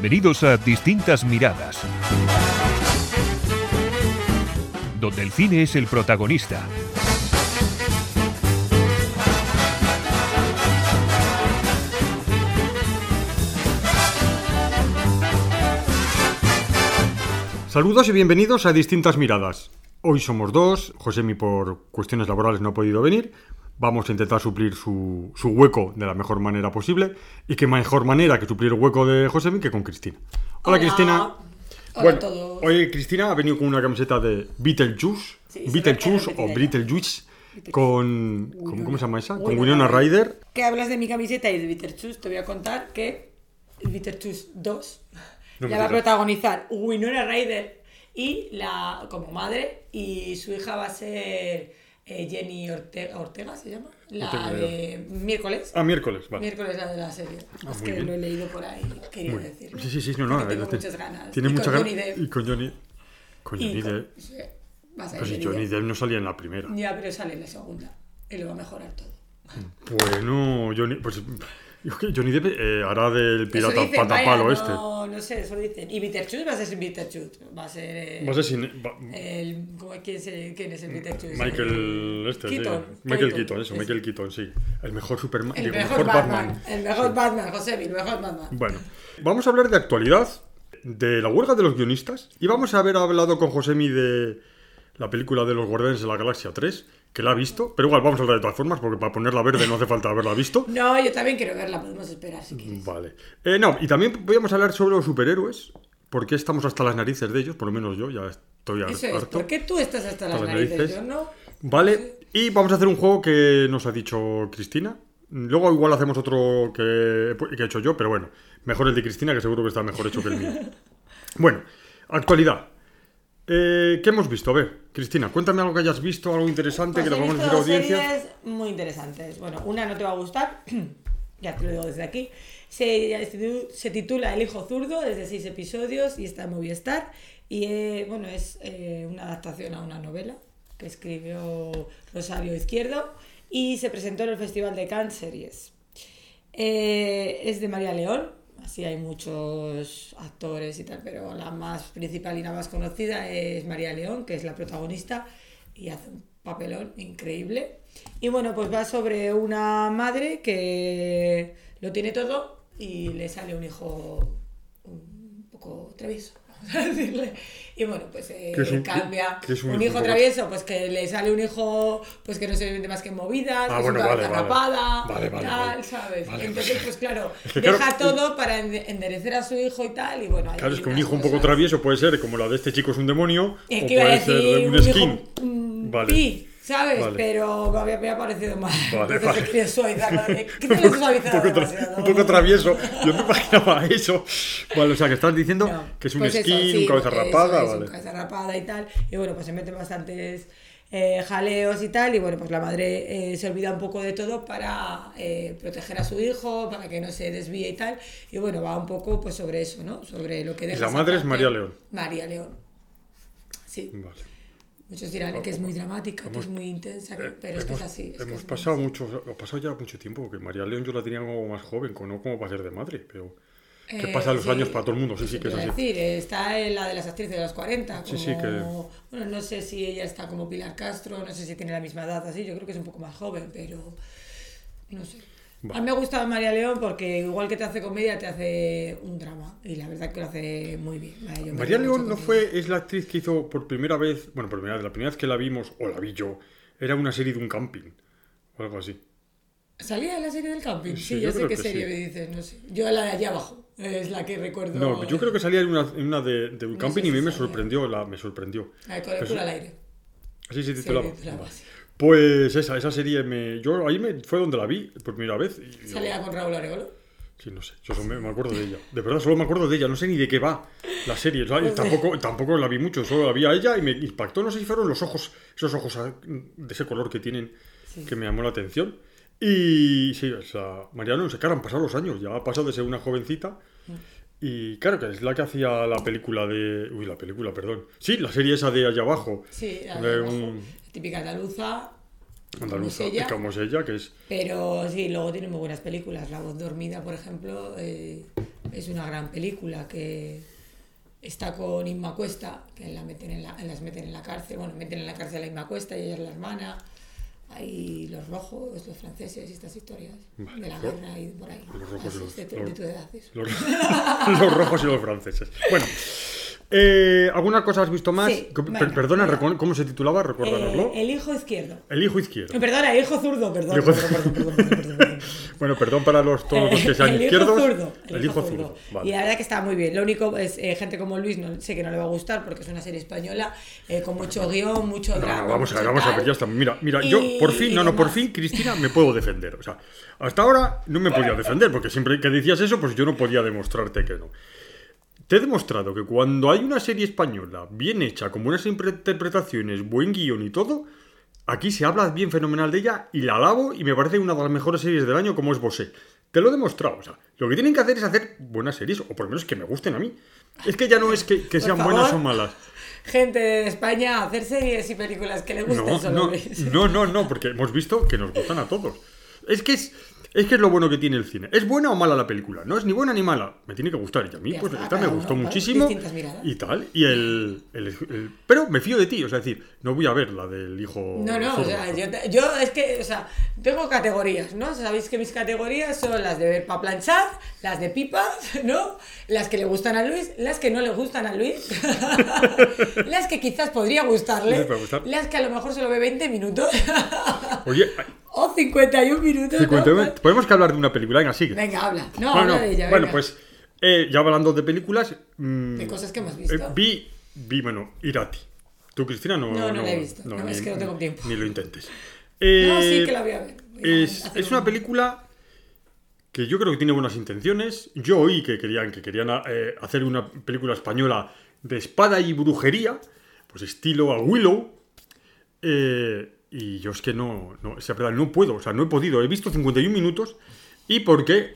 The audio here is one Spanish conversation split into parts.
Bienvenidos a Distintas Miradas, donde el cine es el protagonista. Saludos y bienvenidos a Distintas Miradas. Hoy somos dos, Josemi por cuestiones laborales no ha podido venir, vamos a intentar suplir su, su hueco de la mejor manera posible y qué mejor manera que suplir el hueco de Josemi que con Cristina. Hola, Hola. Cristina. Hola bueno, a todos. hoy Cristina ha venido con una camiseta de Beetlejuice, Sí, Beetlejuice o. Beetlejuice con, con- ¿cómo se llama esa? Con Winona Ryder. Que hablas de mi camiseta y de Beetlejuice, te voy a contar que Beetlejuice 2 No la va a protagonizar Winona Ryder y la como madre y su hija va a ser Jenny Ortega, Ortega se llama la No de miércoles Ah, miércoles, vale. miércoles la de la serie Ah, es que bien. lo he leído por ahí quería Muy- decirlo Sí, sí, sí, no, no. Tengo eh, muchas ganas Tiene Y ganas. Y con Johnny. Con Johnny Depp. Pues si Johnny Johnny Depp. No salía en la primera. ya pero sale en la segunda y lo va a mejorar todo Bueno, Johnny, pues Johnny Depp eh, hará del pirata dicen, patapalo vaya, este. No, no sé, eso dicen. Y Beetlejuice va a ser Beetlejuice. Va a ser. eh, Va a ser sin. va- el, ¿cómo- quién, es el- quién es el? Michael este, Keaton, sí. Michael Keaton, eso. Michael Keaton, sí. El mejor Superman. El digo, mejor, Batman, El mejor Batman, José, el mejor Batman. Bueno, vamos a hablar de actualidad, de la huelga de los guionistas, y vamos a haber hablado con Josemi de la película de los Guardianes de la Galaxia 3, que la ha visto, pero igual vamos a hablar de todas formas, porque para ponerla verde no hace falta haberla visto. No, yo también quiero verla, podemos esperar si quieres. Vale. Eh, no, y también podríamos hablar sobre los superhéroes, porque estamos hasta las narices de ellos, por lo menos yo ya estoy Eso es, harto. ¿por qué tú estás hasta las Hasta las narices? narices. Yo no. Vale, y vamos a hacer un juego que nos ha dicho Cristina. Luego igual hacemos otro que, que he hecho yo, pero bueno, mejor el de Cristina, que seguro que está mejor hecho que el mío. Bueno, actualidad. Eh, ¿Qué hemos visto? A ver, Cristina, cuéntame algo que hayas visto, algo interesante Pues que le he vamos a visto decir a la dos audiencia. series muy interesantes. Bueno, una no te va a gustar, ya te lo digo desde aquí. Se, se titula El hijo zurdo, es de seis episodios y está en Movistar. Y eh, bueno, es eh, una adaptación a una novela que escribió Rosario Izquierdo y se presentó en el Festival de Cannes Series. Es de María León, así hay muchos actores y tal, pero la más principal y la más conocida es María León, que es la protagonista y hace un papelón increíble. Y bueno, pues va sobre una madre que lo tiene todo y le sale un hijo un poco travieso. Vamos a decirle. Y bueno, pues eh, ¿Qué es un- cambia. qué- qué es un un hijo travieso, pues que le sale un hijo pues que no se vende más que en movidas, Ah, que bueno, es una vale, vale. rapada, Vale, vale, tal. ¿sabes? Entonces, pues- claro, Es que claro, deja todo para ende- enderecer a su hijo y tal, y bueno, Claro, es que un hijo un poco travieso puede ser como la de este chico es un demonio, Es o que a puede ser un, un skin. hijo Vale. ¿Sabes? Vale. Pero me había, parecido mal. Vale, Entonces vale. querido suavizarlo. ¿Qué un te poco, suavizado un poco tra- un poco travieso. Yo me imaginaba eso. Vale, o sea, que estás diciendo No, que es un pues skin, sí, un cabeza eso rapada, vale. un cabeza rapada y tal. Y bueno, pues se meten bastantes eh, jaleos y tal. Y bueno, pues la madre eh, se olvida un poco de todo para eh, proteger a su hijo, para que no se desvíe y tal. Y bueno, va un poco pues sobre eso, ¿no? Sobre lo que deja. la madre es. María León. María León. Sí. Vale. Muchos dirán que es muy dramática, que es muy intensa, que- pero es que es hemos así. es hemos es pasado así. mucho, ha pasado ya mucho tiempo, porque María León yo la tenía como más joven, no como para ser de madre, pero que Eh, pasan los sí, años para todo el mundo, sí, sí, que es así. decir, está en la de las actrices de los 40. Sí, Como, sí, que- Bueno, no sé si ella está como Pilar Castro, no sé si tiene la misma edad así, yo creo que es un poco más joven, pero no sé. Vale. A mí me gusta María León porque igual que te hace comedia, te hace un drama. Y la verdad que lo hace muy bien. Vale, yo María León no fue, es la actriz que hizo por primera vez, bueno, por primera vez, la primera vez que la vimos, o la vi yo, era una serie de un camping, o algo así. ¿Salía en la serie del camping? Sí, Sí, yo yo sé qué serie sí. me dices, no sé. Yo la de allá abajo, es la que recuerdo. No, yo creo que salía en una, en una de, de un No camping sé y a mí si me sorprendió, la, me sorprendió. La de Pero- culo al aire. Así se Sí, titulaba. así. Pues esa, esa serie me. Yo ahí me, fue donde la vi por primera vez. Y, yo- Salía con Raúl Aregolo. Sí, no sé. Yo solo me, me acuerdo de ella. De verdad, solo me acuerdo de ella. No sé ni de qué va la serie. O sea, y tampoco, tampoco la vi mucho. Solo la vi a ella y me impactó. No sé si fueron los ojos, esos ojos de ese color que tienen, Sí. que me llamó la atención. Y sí, o sea, Mariano, se claro, han pasado los años. Ya ha pasado de ser una jovencita. Y claro, que es la que hacía la película de. Uy, la película, perdón. Sí, la serie esa de allá abajo. Sí, de abajo. un típica andaluza. andaluza. como es ella. Como es ella, que es. Pero sí, luego tiene muy buenas películas. La voz dormida, por ejemplo, eh, es una gran película que está con Inma Cuesta, que la meten en la, las meten en la cárcel, bueno, meten en la cárcel a Inma Cuesta y ella es la hermana. Hay los rojos, los franceses y estas historias Vale. de la Lo- guerra y por ahí. los rojos y Así, los- de, tu- los- de tu edad, eso. Los, los rojos y los franceses. Bueno, eh, ¿alguna cosa has visto más? Sí, venga, perdona, venga. ¿cómo se titulaba? Recuérdanoslo. Eh, el hijo izquierdo. El hijo izquierdo. Eh, Perdona, el hijo zurdo, perdón. El hijo- perdón, perdón, perdón. Bueno, perdón para los, todos los que sean el hijo izquierdos. zurdo, el hijo zurdo. Vale. Y la verdad que está muy bien. Lo único es eh, gente como Luis, no sé que no le va a gustar porque es una serie española eh, con mucho guion, mucho No, drama. no, vamos a ver, mucho vamos a ver, ya está. Mira, mira, Y- yo por fin, no, no, por fin, Cristina, me puedo defender. O sea, hasta ahora no me podía defender, porque siempre que decías eso, pues yo no podía demostrarte que no. Te he demostrado que cuando hay una serie española bien hecha, con buenas interpretaciones, buen guion y todo, aquí se habla bien fenomenal de ella y la alabo y me parece una de las mejores series del año como es Bosé. Te lo he demostrado. O sea, lo que tienen que hacer es hacer buenas series, o por lo menos que me gusten a mí. Es que ya no es que, que sean buenas o malas. Gente de España, hacer series y películas que le gusten No, solo no, no, no, no, porque hemos visto que nos gustan a todos. Es que es, es que es lo bueno que tiene el cine. ¿Es buena o mala la película? No es ni buena ni mala. Me tiene que gustar. Y a mí, Ya pues está, esta me gustó muchísimo. Y tal. Y el, el- el- Pero me fío de ti. O sea, es decir, no voy a ver la del hijo. No, no, o zurdo. sea, yo, yo es que, o sea, tengo categorías, ¿no? Sabéis que mis categorías son las de ver para planchar, las de pipas, ¿no? Las que le gustan a Luis, las que no le gustan a Luis, las que quizás podría gustarle, Les puede gustar. las que a lo mejor solo ve 20 minutos Oye, o 51 minutos. ¿no? 51, podemos que hablar de una película. Venga, sigue. Venga, habla. No, bueno, habla de ella. bueno, venga. pues eh, ya hablando de películas. mm, De cosas que hemos eh, visto. vi, vi, bueno, Irati. ¿Tú, Cristina? No, No, no la he visto. No, es que no tengo tiempo. Ni lo intentes. no, Eh, sí que la voy a ver. Voy Es, es una un- película que yo creo que tiene buenas intenciones. Yo oí que querían, que querían eh, hacer una película española de espada y brujería, pues estilo a Willow. Eh, y yo es que no, no, o sea, verdad, no puedo, o sea, no he podido. He visto 51 minutos y porque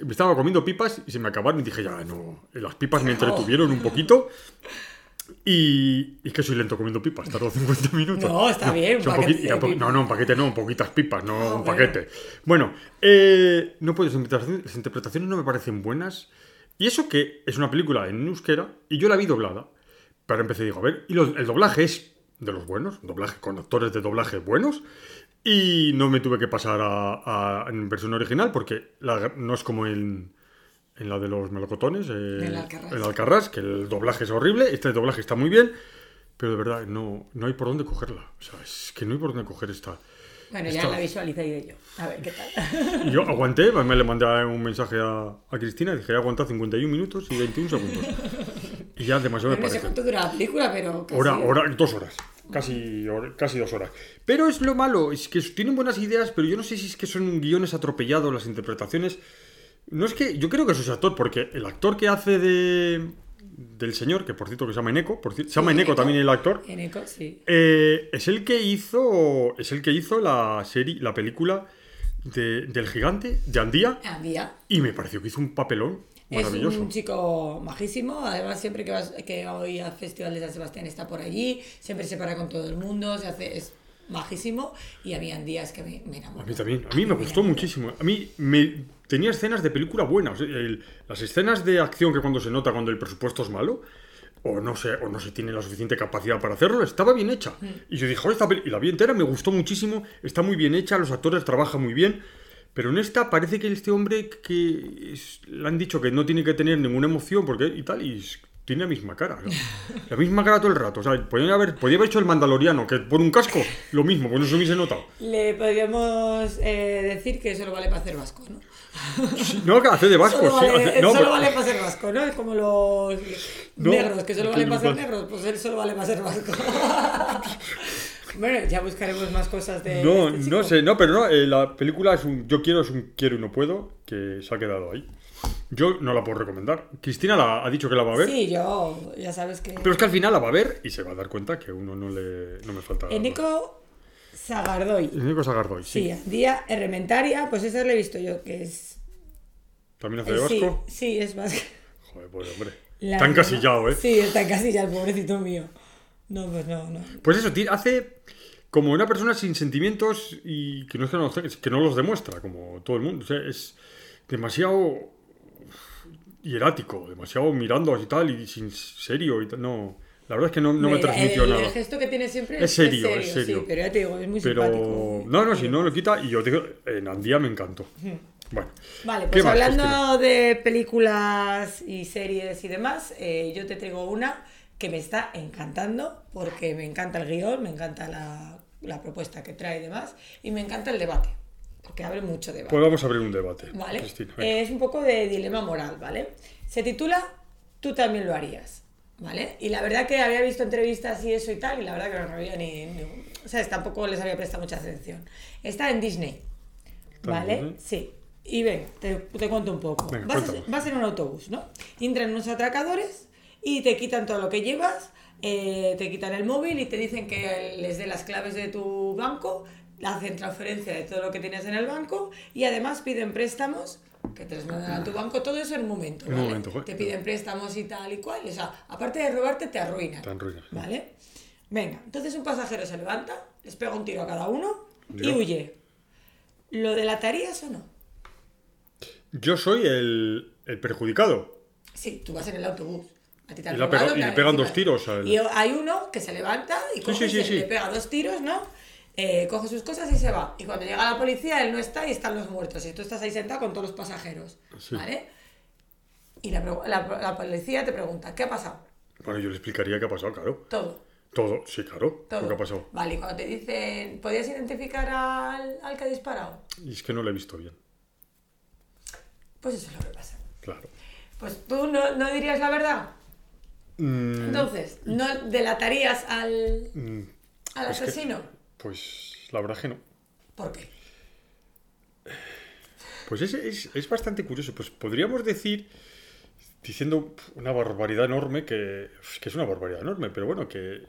me estaba comiendo pipas y se me acabaron y dije, ya, no, las pipas me entretuvieron un poquito. Y, y que soy lento comiendo pipas, tardó 50 minutos. No, está bien, un paquete pipas. No, no, un paquete no, poquitas pipas, no un paquete. Bueno, eh, no puedes, las interpretaciones- no me parecen buenas. Y eso que es una película en euskera y yo la vi doblada. Pero empecé digo, a ver, y los- el doblaje es de los buenos, doblaje con actores de doblaje buenos. Y no me tuve que pasar a, a- en versión original porque la- no es como en, en la de los melocotones, eh, El Alcarrás. el Alcarrás, que el doblaje es horrible. Este doblaje está muy bien, pero de verdad no, no hay por dónde cogerla. O sea, es que no hay por dónde coger esta. Bueno, ya Está- la visualicé yo. A ver, ¿qué tal? Yo aguanté, me le mandé un mensaje a, a Cristina, dije, he aguantado 51 minutos y 21 segundos. Y ya demasiado me No sé parece. cuánto dura la película, pero casi... Hora, hora, dos horas. Casi, casi dos horas. Pero es lo malo, es que tienen buenas ideas, pero yo no sé si es que son guiones atropellados, las interpretaciones. No es que. Yo creo que eso es actor, porque el actor que hace de. del señor, que por cierto que se llama Eneco, por cierto, se llama Eneco Eneco. también el actor. En eco, sí. eh, es el que hizo. Es el que hizo la serie, la película de- del gigante, de Andía. Andía. Y me pareció que hizo un papelón. Es un chico majísimo, además siempre que, vas, que voy al Festival de San Sebastián está por allí, siempre se para con todo el mundo, se hace, es majísimo y había días que me, me enamoró. A mí también, a mí me gustó muchísimo. A mí me tenía escenas de película buenas. Las escenas de acción que cuando se nota cuando el presupuesto es malo, o no sé, o no se tiene la suficiente capacidad para hacerlo, estaba bien hecha. Y yo dije, "Joder, esta peli-", y la vi entera, me gustó muchísimo, está muy bien hecha, los actores trabajan muy bien. Pero en esta parece que este hombre que es- le han dicho que no tiene que tener ninguna emoción porque y tal, y tiene la misma cara. ¿no? La misma cara todo el rato. O sea, podía haber, podía haber hecho el mandaloriano, que por un casco, lo mismo, pues no se hubiese notado. Le podríamos eh, decir que solo vale para hacer vasco, ¿no? No, que hace de vasco, Solo sí. vale, hace- no, solo pero- vale para ser vasco, ¿no? Es como los No, negros, que solo valen para ser negros, pues él solo vale para ser vasco. bueno, ya buscaremos más cosas de. No, este no sé, no, pero no, eh, la película es un yo quiero, es un quiero y no puedo, que se ha quedado ahí. Yo no la puedo recomendar. Cristina la, ha dicho que la va a ver, Sí, yo, ya sabes que. pero es que al final la va a ver y se va a dar cuenta que uno no le no me falta. Eneco Sagardoy. Eneco Sagardoy, sí. Sí, Día Errementaria, pues esa la he visto yo, que es. ¿También hace de eh, sí, vasco? sí, es vasco. Joder, pues hombre. La- Está encasillado, ¿eh? Sí, está encasillado, el pobrecito mío. No, pues no, no. Pues eso, hace como una persona sin sentimientos y que no, es que, no, los que no los demuestra, como todo el mundo. O sea, es demasiado. hierático, demasiado mirando así tal y sin serio y tal. No, la verdad es que no, no me transmitió el, nada. El gesto que tiene siempre Es serio, es serio. Sí, pero ya te digo, es muy Pero simpático. no, no, si no lo quita y yo digo, en Andía me encantó. Bueno, Vale, ¿Qué pues hablando de películas y series y demás, eh, yo te traigo una que me está encantando porque me encanta el guion, me encanta la, la propuesta que trae y demás, y me encanta el debate, porque abre mucho debate. pues vamos a abrir un debate. ¿Vale? Cristina, es un poco de dilema moral, ¿vale? Se titula Tú también lo harías, ¿vale? Y la verdad que había visto entrevistas y eso y tal, y la verdad que no había ni... ni- o sea, tampoco les había prestado mucha atención. Está en Disney, ¿vale? Disney? Sí. Y ven, te, te cuento un poco. Venga, vas, cuéntame. vas en un autobús, ¿no? Entran unos atracadores y te quitan todo lo que llevas, eh, te quitan el móvil y te dicen que les dé las claves de tu banco, hacen transferencia de todo lo que tienes en el banco y además piden préstamos que te los mandan a tu banco, todo eso en un momento. En un ¿vale? momento, joder. Te piden préstamos y tal y cual. O sea, aparte de robarte, te arruinan. Te arruinan. ¿Vale? Venga, entonces un pasajero se levanta, les pega un tiro a cada uno y huye. ¿Lo delatarías o no? Yo soy el, el perjudicado. Sí, tú vas en el autobús. A ti te han Y robado, pegado- y le pegan dos tiros a él. Y hay uno que se levanta y coge sí, y sí, sí. le pega dos tiros, ¿no? Eh, coge sus cosas y se va. Y cuando llega la policía, él no está y están los muertos. Y tú estás ahí sentado con todos los pasajeros. ¿Vale? Y la, la- la policía te pregunta, ¿qué ha pasado? Bueno, yo le explicaría qué ha pasado, claro. Todo. Todo, sí, claro. Todo. Lo que ha pasado. Vale, y cuando te dicen, ¿podías identificar al, al que ha disparado? Y es que no lo he visto bien. Pues eso es lo que pasa. Claro. Pues tú no, no dirías la verdad. Mm, Entonces, ¿no delatarías al, mm, al que- asesino? pues la verdad que no. ¿Por qué? Pues es, es, es bastante curioso. Pues podríamos decir, diciendo una barbaridad enorme, que, que es una barbaridad enorme, pero bueno, que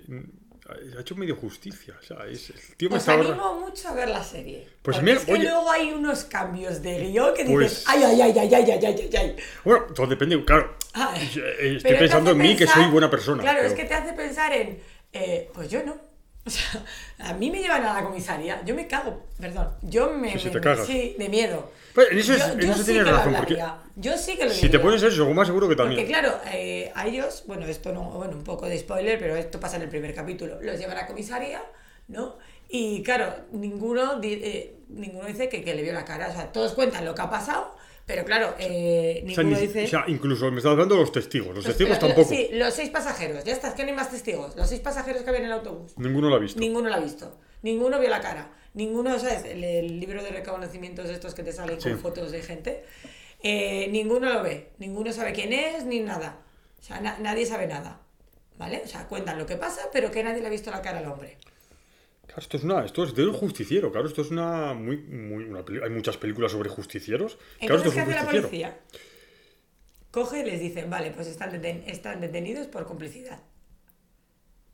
ha hecho medio justicia. O sea, es, el tío me Os está ahorra- animo mucho a ver la serie. Pues Porque mira, es que oye- luego hay unos cambios de guion que dices, Pues- ay, ay, ay, ay, ay, ay, ay, ay, ay. Bueno, todo depende, claro. Ay. Pero Estoy pensando en mí, que soy buena persona. Claro, pero- es que te hace pensar en, eh, pues yo no. O sea, a mí me llevan a la comisaría, yo me cago, perdón, yo me... Sí, sí, me- te cagas. Sí, de miedo. Pues en eso es- Yo- en yo eso sí tienes razón, porque. Yo sí que lo Si te pones eso, más seguro que también. Porque claro, eh, a ellos, bueno, esto no, bueno, un poco de spoiler, pero esto pasa en el primer capítulo. Los llevan a comisaría, ¿no? Y claro, ninguno, eh, ninguno dice que, que le vio la cara. O sea, todos cuentan lo que ha pasado, pero claro, eh, O sea, ninguno dice. o sea, incluso me estás hablando de los testigos. Los Los- testigos tampoco. Sí, los seis pasajeros, ya está, es que no hay más testigos. Los seis pasajeros que había en el autobús. Ninguno lo ha visto. Ninguno lo ha visto. Ninguno vio la cara. Ninguno, ¿sabes? El, el libro de reconocimientos de estos que te salen Sí. con fotos de gente. eh, ninguno lo ve. Ninguno sabe quién es ni nada. O sea, na- nadie sabe nada. ¿Vale? O sea, cuentan lo que pasa, pero que nadie le ha visto la cara al hombre. Claro, esto es una, esto es de un justiciero, claro, esto es una muy, muy una hay muchas películas sobre justicieros. Claro, Entonces, es ¿qué hace la policía? Coge y les dicen, vale, pues están, deten- están detenidos por complicidad.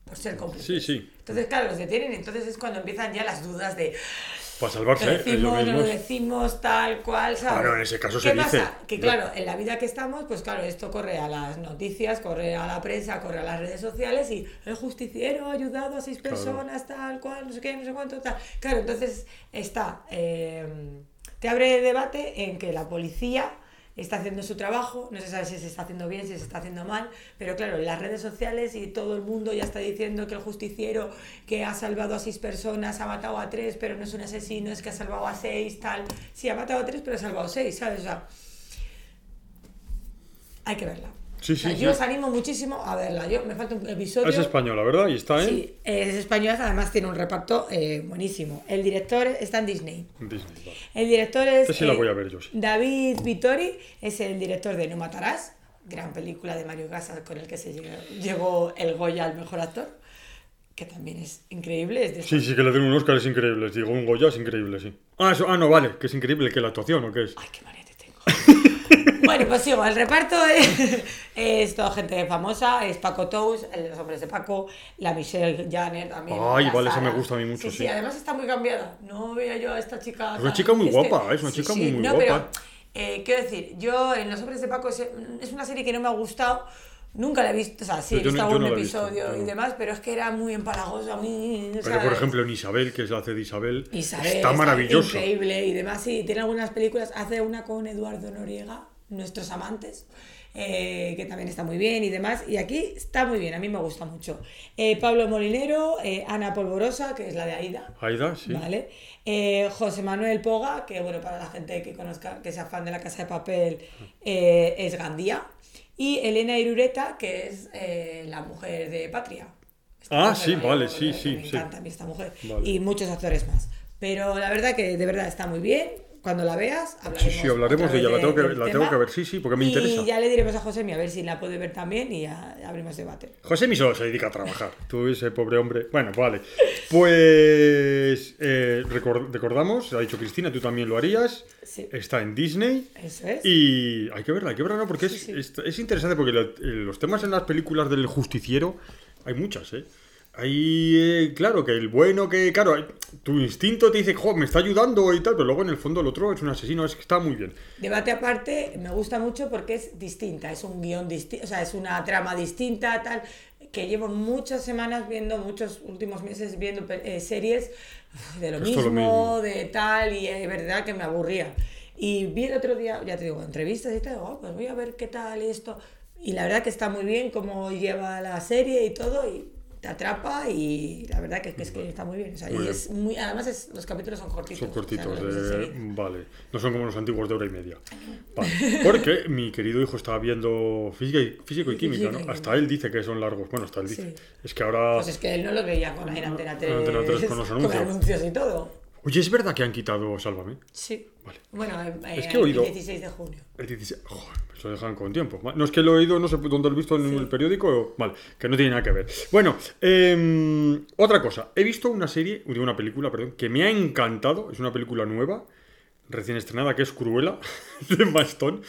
Por ser cómplices. Sí, sí. Entonces, claro, los detienen. Entonces es cuando empiezan ya las dudas de Para lo salvarse, ¿eh? ellos decimos, no lo mismos. decimos, tal cual, ¿sabes? Claro, en ese caso ¿Qué se dice. pasa? Que claro, en la vida que estamos, pues claro, esto corre a las noticias, corre a la prensa, corre a las redes sociales y el justiciero ha ayudado a seis Claro. personas, tal cual, no sé qué, no sé cuánto, tal. Claro, entonces está, eh, te abre debate en que la policía está haciendo su trabajo, no se sabe si se está haciendo bien, si se está haciendo mal, pero claro, las redes sociales y todo el mundo ya está diciendo que el justiciero que ha salvado a seis personas ha matado a tres, pero no es un asesino, es que ha salvado a seis, tal. Sí, ha matado a tres, pero ha salvado a seis, ¿sabes? O sea, hay que verla. Sí, O sea, sí, yo sí. os animo muchísimo a verla. Yo, me falta un episodio. Es española, ¿verdad? Y está en Sí, es española, además tiene un reparto eh, buenísimo. El director está en Disney. Disney. vale. El director es. Sí la eh, voy a ver yo, sí. David Vittori es el director de No Matarás, gran película de Mario Casas con el que se llegó, llegó el Goya al mejor actor, que también es increíble. Es de Sí, sí, que le den un Oscar es increíble. Digo, un Goya es increíble, sí. Ah, eso, ah, no, vale, que es increíble, que la actuación, ¿o qué es? Ay, qué manete tengo. bueno, pues sigo. El reparto es, es toda gente famosa. Es Paco Tous, el- los hombres de Paco, la Michelle Janner también. Ay, vale, esa me gusta a mí mucho, Sí, sí. además está muy cambiada. No veía yo a esta chica. Es una chica muy guapa, es una chica muy, muy no, guapa. Pero, eh, quiero decir, yo en Los hombres de Paco es, una serie que no me ha gustado. Nunca la he visto, o sea, sí, he visto algún no visto, episodio yo- y demás, pero es que era muy empalagosa, muy... Pero, por ejemplo, en Isabel, que es la hace de Isabel, Isabel está maravillosa. Increíble y demás, sí, tiene algunas películas. Hace una con Eduardo Noriega, Nuestros amantes, eh, que también está muy bien y demás. Y aquí está muy bien, a mí me gusta mucho. Eh, Pablo Molinero, eh, Ana Polvorosa, que es la de Aida. Aida, sí. ¿Vale? José Manuel Poga, que bueno, para la gente que conozca, que sea fan de la Casa de Papel, es Gandía. Y Elena Irureta, que es la mujer de Patria. Esta Ah, sí, vale, sí, sí, Me sí. encanta a mí esta mujer. Vale. Y muchos actores más. Pero la verdad que de verdad está muy bien. Cuando la veas, Sí, hablaremos. sí, hablaremos otra de ella, la tengo que, del la tema. tengo que ver, sí, sí, porque me y interesa. ya le diremos a José a ver si la puede ver también y ya abrimos debate. José mi solo se dedica a trabajar. Tú, ese pobre hombre. Bueno, vale. Pues eh, recor- recordamos, ha dicho Cristina, tú también lo harías. Sí. Está en Disney. Eso es. Y hay que verla, hay que verla, ¿no? Porque Sí, es, sí. es- es interesante porque eh, los temas en las películas del justiciero hay muchas, ¿eh? Hay, eh, claro, que el bueno, que, claro, tu instinto te dice, jo, me está ayudando y tal, pero luego en el fondo el otro es un asesino, es que está muy bien. Debate aparte, me gusta mucho porque es distinta, es un guion distinto, o sea, es una trama distinta, tal, que llevo muchas semanas viendo, muchos últimos meses viendo eh, series de lo mismo, lo mismo. de tal, y es verdad que me aburría. Y vi el otro día, ya te digo, entrevistas y tal, "Oh, pues voy a ver qué tal esto. Y la verdad que está muy bien cómo lleva la serie y todo, y te atrapa y la verdad que, que es que está muy bien. O sea, Muy y bien. es muy, además es, los capítulos son cortitos. Son o sea, cortitos, no serie. vale. No son como los antiguos de hora y media. Vale. Porque mi querido hijo estaba viendo física y, físico y química, ¿no? Hasta él dice que son largos. Bueno, hasta él dice. Sí. Es que ahora... Pues es que él no lo veía con la Antena 3, Antena 3 con los anuncios. anuncios y todo. Oye, ¿es verdad que han quitado Sálvame? Sí. Vale. Bueno, eh, Es que he oído- el 16 de junio. El 16... Joder, se lo dejan con tiempo. No es que lo he oído, no sé dónde lo he visto en el periódico. Vale, que no tiene nada que ver. Bueno, em, otra cosa. He visto una serie, una película, perdón, que me ha encantado. Es una película nueva, recién estrenada, que es Cruella, de Maston.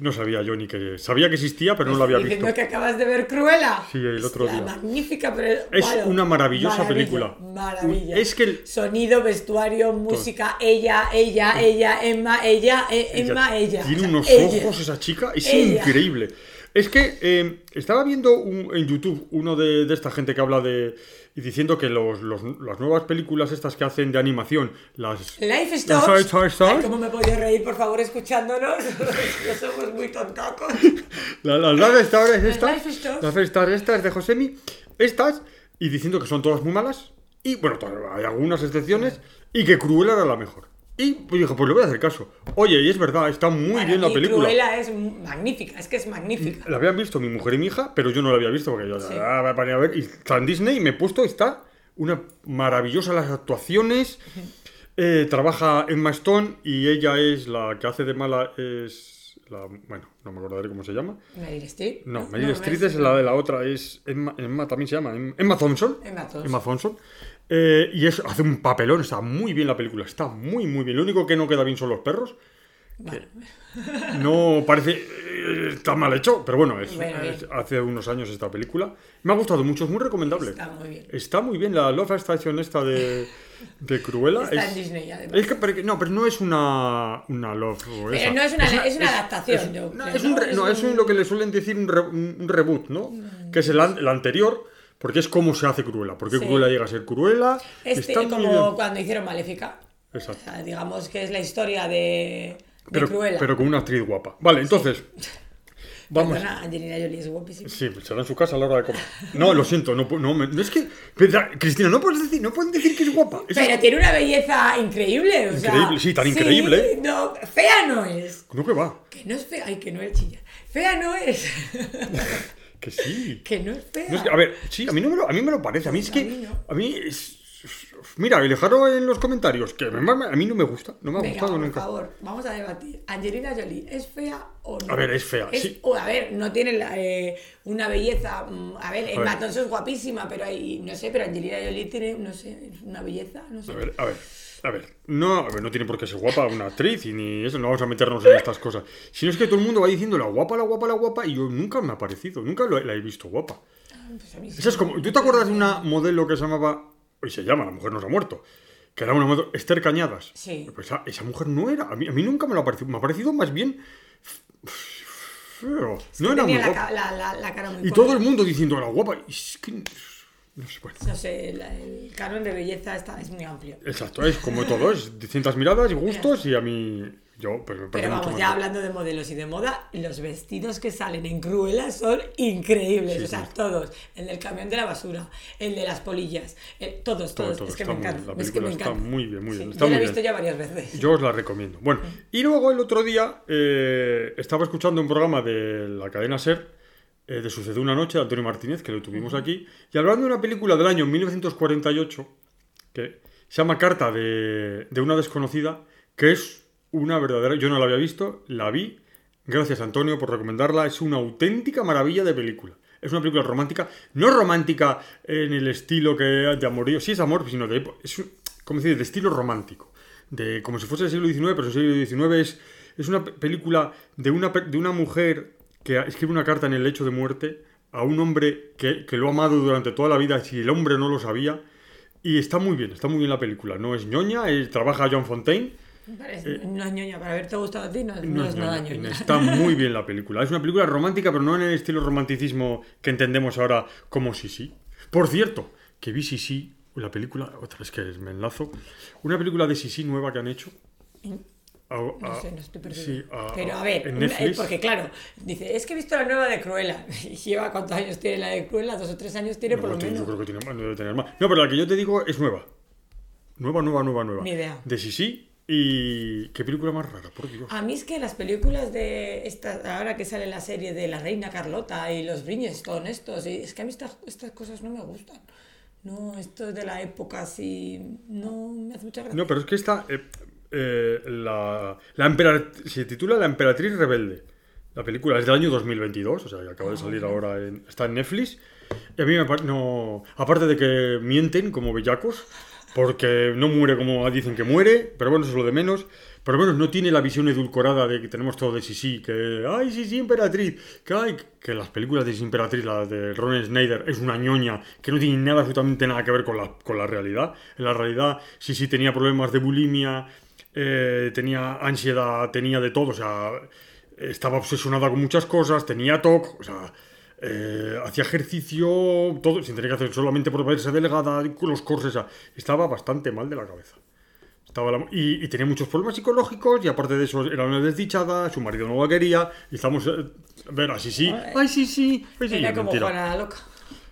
No sabía yo ni que... Sabía que existía, pero no la había visto. que acabas de ver Cruella. Sí, el otro Es día. Magnífica, pero. Es bueno, una maravillosa maravilla, película. Maravilla. Es que el- Sonido, vestuario, música, ella, ella, ella, Emma, ella, eh, Ella Emma, ella. Tiene O sea, unos ella. ojos esa chica, es Ella. increíble. Es que eh, estaba viendo un- en YouTube uno de, de esta gente que habla de. Y diciendo que los, los- las nuevas películas estas que hacen de animación, las. Life las Stops. Ay, ¿Cómo me podía reír, por favor, escuchándonos? que somos muy tontacos. la- las Life Stories estas, Life las Life Stories estas de Josemi, estas, y diciendo que son todas muy malas, y bueno, hay algunas excepciones, y que Cruella era la mejor. Y pues dije, pues le voy a hacer caso. Oye, y es verdad, está muy Para bien la mí, película. Cruella es magnífica, es que es magnífica. La habían visto mi mujer y mi hija, pero yo no la había visto porque yo Sí. ah, me ponía a ver. Y está en Disney y me he puesto, está una maravillosa las actuaciones. Eh, trabaja Emma Stone y ella es la que hace de mala. Es la, bueno, no me acordaré cómo se llama. Meryl Streep. No, Meryl Streep Meryl es la de la otra, es Emma, Emma también se llama, Em- Emma Thompson. Emma Thompson. Emma Thompson. Eh, y es, hace un papelón, está muy bien la película, está muy, muy bien. Lo único que no queda bien son los perros. Vale. No parece. eh, está mal hecho, pero bueno, es, Bueno, bien. es- hace unos años esta película. Me ha gustado mucho, es muy recomendable. Está muy bien. Está muy bien la Love Station esta de, de Cruella. Está es, en Disney, además. es que, pero que- no, pero no es una, una Love. o esa. Pero no es una, es una adaptación. es- yo no, es un, no, es lo que le suelen decir un, re- un- un reboot, ¿no? Que es el, el anterior, porque es cómo se hace Cruella. Porque Sí. Cruella llega a ser Cruella. Este, está como bien. cuando hicieron Maléfica. Exacto. O sea, digamos que es la historia de, de Pero, Cruella. pero con una actriz guapa. Vale, entonces. Vamos. Perdona, Angelina Jolie es guapísima. Sí, pues será en su casa a la hora de comer. No, lo siento, no, no, es que. Cristina, no puedes decir, no pueden decir que es guapa. Es- Pero tiene una belleza increíble. o sea, Increíble, sí, tan increíble. No, fea no es. No que va. Que no es fea. Ay, que no es chilla. Fea no es. Que sí. que no es fea. No es que- a ver, sí, a mí, no me lo, a mí me lo parece. A mí es A que. mí no. A mí es. Mira, dejaros en los comentarios que a mí no me gusta. No me ha Venga, gustado por nunca. favor, vamos a debatir. ¿Angelina Jolie es fea o no? A ver, es fea, Es- sí. o, a ver, no tiene la, eh, una belleza. mm, A ver, ver. Thompson es guapísima, pero hay, no sé, pero Angelina Jolie tiene, no sé, una belleza, no sé. A ver, a ver. A ver, no, a ver, no tiene por qué ser guapa una actriz y ni eso, no vamos a meternos en estas cosas. Sino es que todo el mundo va diciendo la guapa, la guapa, la guapa, y yo nunca me ha parecido, nunca lo- la he visto guapa. Pues a mí sí. Esa es como, ¿Tú te acuerdas de una modelo que se llamaba, hoy se llama, la mujer no se ha muerto, que era una modelo, Esther Cañadas? Sí. Pues esa, esa mujer no era, a mí, a mí nunca me lo ha parecido, me ha parecido más bien feo. No era muy guapa. la, la, la cara muy Y todo el mundo diciendo la guapa, es que, no sé, bueno. No sé, la- el canon de belleza está, es muy amplio. Exacto, es como todo, es distintas miradas y gustos y a mí Yo, pues Pero mucho vamos, ya hablando de modelos y de moda, los vestidos que salen en Cruella son increíbles. Sí, o sea, sí. todos. El del camión de la basura, el de las polillas, el- todos, Todo, todos. todo, es que me muy encanta. es que me película está encanta. muy bien, muy Sí, bien, yo la he visto bien. ya varias veces. Yo os la recomiendo. Bueno, y luego el otro día eh, estaba escuchando un programa de la cadena Ser, eh, de Sucedió una noche, de Antonio Martínez, que lo tuvimos aquí, y hablando de una película del año 1948, que se llama Carta de, de una desconocida, que es una verdadera... Yo no la había visto, la vi, gracias Antonio por recomendarla, es una auténtica maravilla de película. Es una película romántica, no romántica en el estilo que de amorío, sí es amor, sino de... Es, ¿cómo decir? De estilo romántico. De, como si fuese el siglo XIX, pero el siglo XIX es, es una pe- película de una, de una mujer que escribe una carta en el lecho de muerte a un hombre que, que lo ha amado durante toda la vida, si el hombre no lo sabía. Y está muy bien, está muy bien la película. No es ñoña, eh, trabaja John Fontaine. Parece- no es ñoña, para haberte gustado a ti, no, no No es nada ñoña, ñoña. Está muy bien la película. Es una película romántica, pero no en el estilo romanticismo que entendemos ahora como Sisi. Por cierto, que vi Sisi, la película, otra vez que me enlazo, una película de Sisi nueva que han hecho. A- No sé, no estoy perdida. sí, a- Pero a ver, una- eh, porque claro, dice, es que he visto la nueva de Cruella. Y lleva cuántos años tiene la de Cruella, dos o tres años tiene por No, lo tío, menos. Yo creo que tiene más, no debe tener más. No, pero la que yo te digo es nueva. Nueva, nueva, nueva, nueva. Ni idea. De Sisi. Y qué película más rara, por Dios. A mí es que las películas de esta, ahora que sale la serie de la reina Carlota y los Bridgestone estos, y es que a mí estas, estas cosas no me gustan. No, esto de la época así, no me hace mucha gracia. No, pero es que esta. eh, eh, la, la se titula La Emperatriz Rebelde. La película es del año 2022, o sea, que acaba de salir ahora. En, está en Netflix. Y a mí me parece. No, aparte de que mienten como bellacos, porque no muere como dicen que muere, pero bueno, eso es lo de menos. Pero bueno, no tiene la visión edulcorada de que tenemos todo de Sisi, que. ¡Ay, Sisi Emperatriz! Que, ay, que las películas de Sisi Emperatriz, la de Ron Snyder, es una ñoña que no tiene nada, absolutamente nada que ver con la, con la realidad. En la realidad, Sisi tenía problemas de bulimia, eh, tenía ansiedad, tenía de todo, o sea, estaba obsesionada con muchas cosas, tenía TOC, o sea, eh, hacía ejercicio, todo, sin tener que hacer solamente por verse delgada, los corsés, o sea, estaba bastante mal de la cabeza. Estaba la- y, y tenía muchos problemas psicológicos y aparte de eso era una desdichada, su marido no la quería y estamos... eh, a ver, así sí, ay sí, sí, ay, sí, Era como mentira. Juana la loca.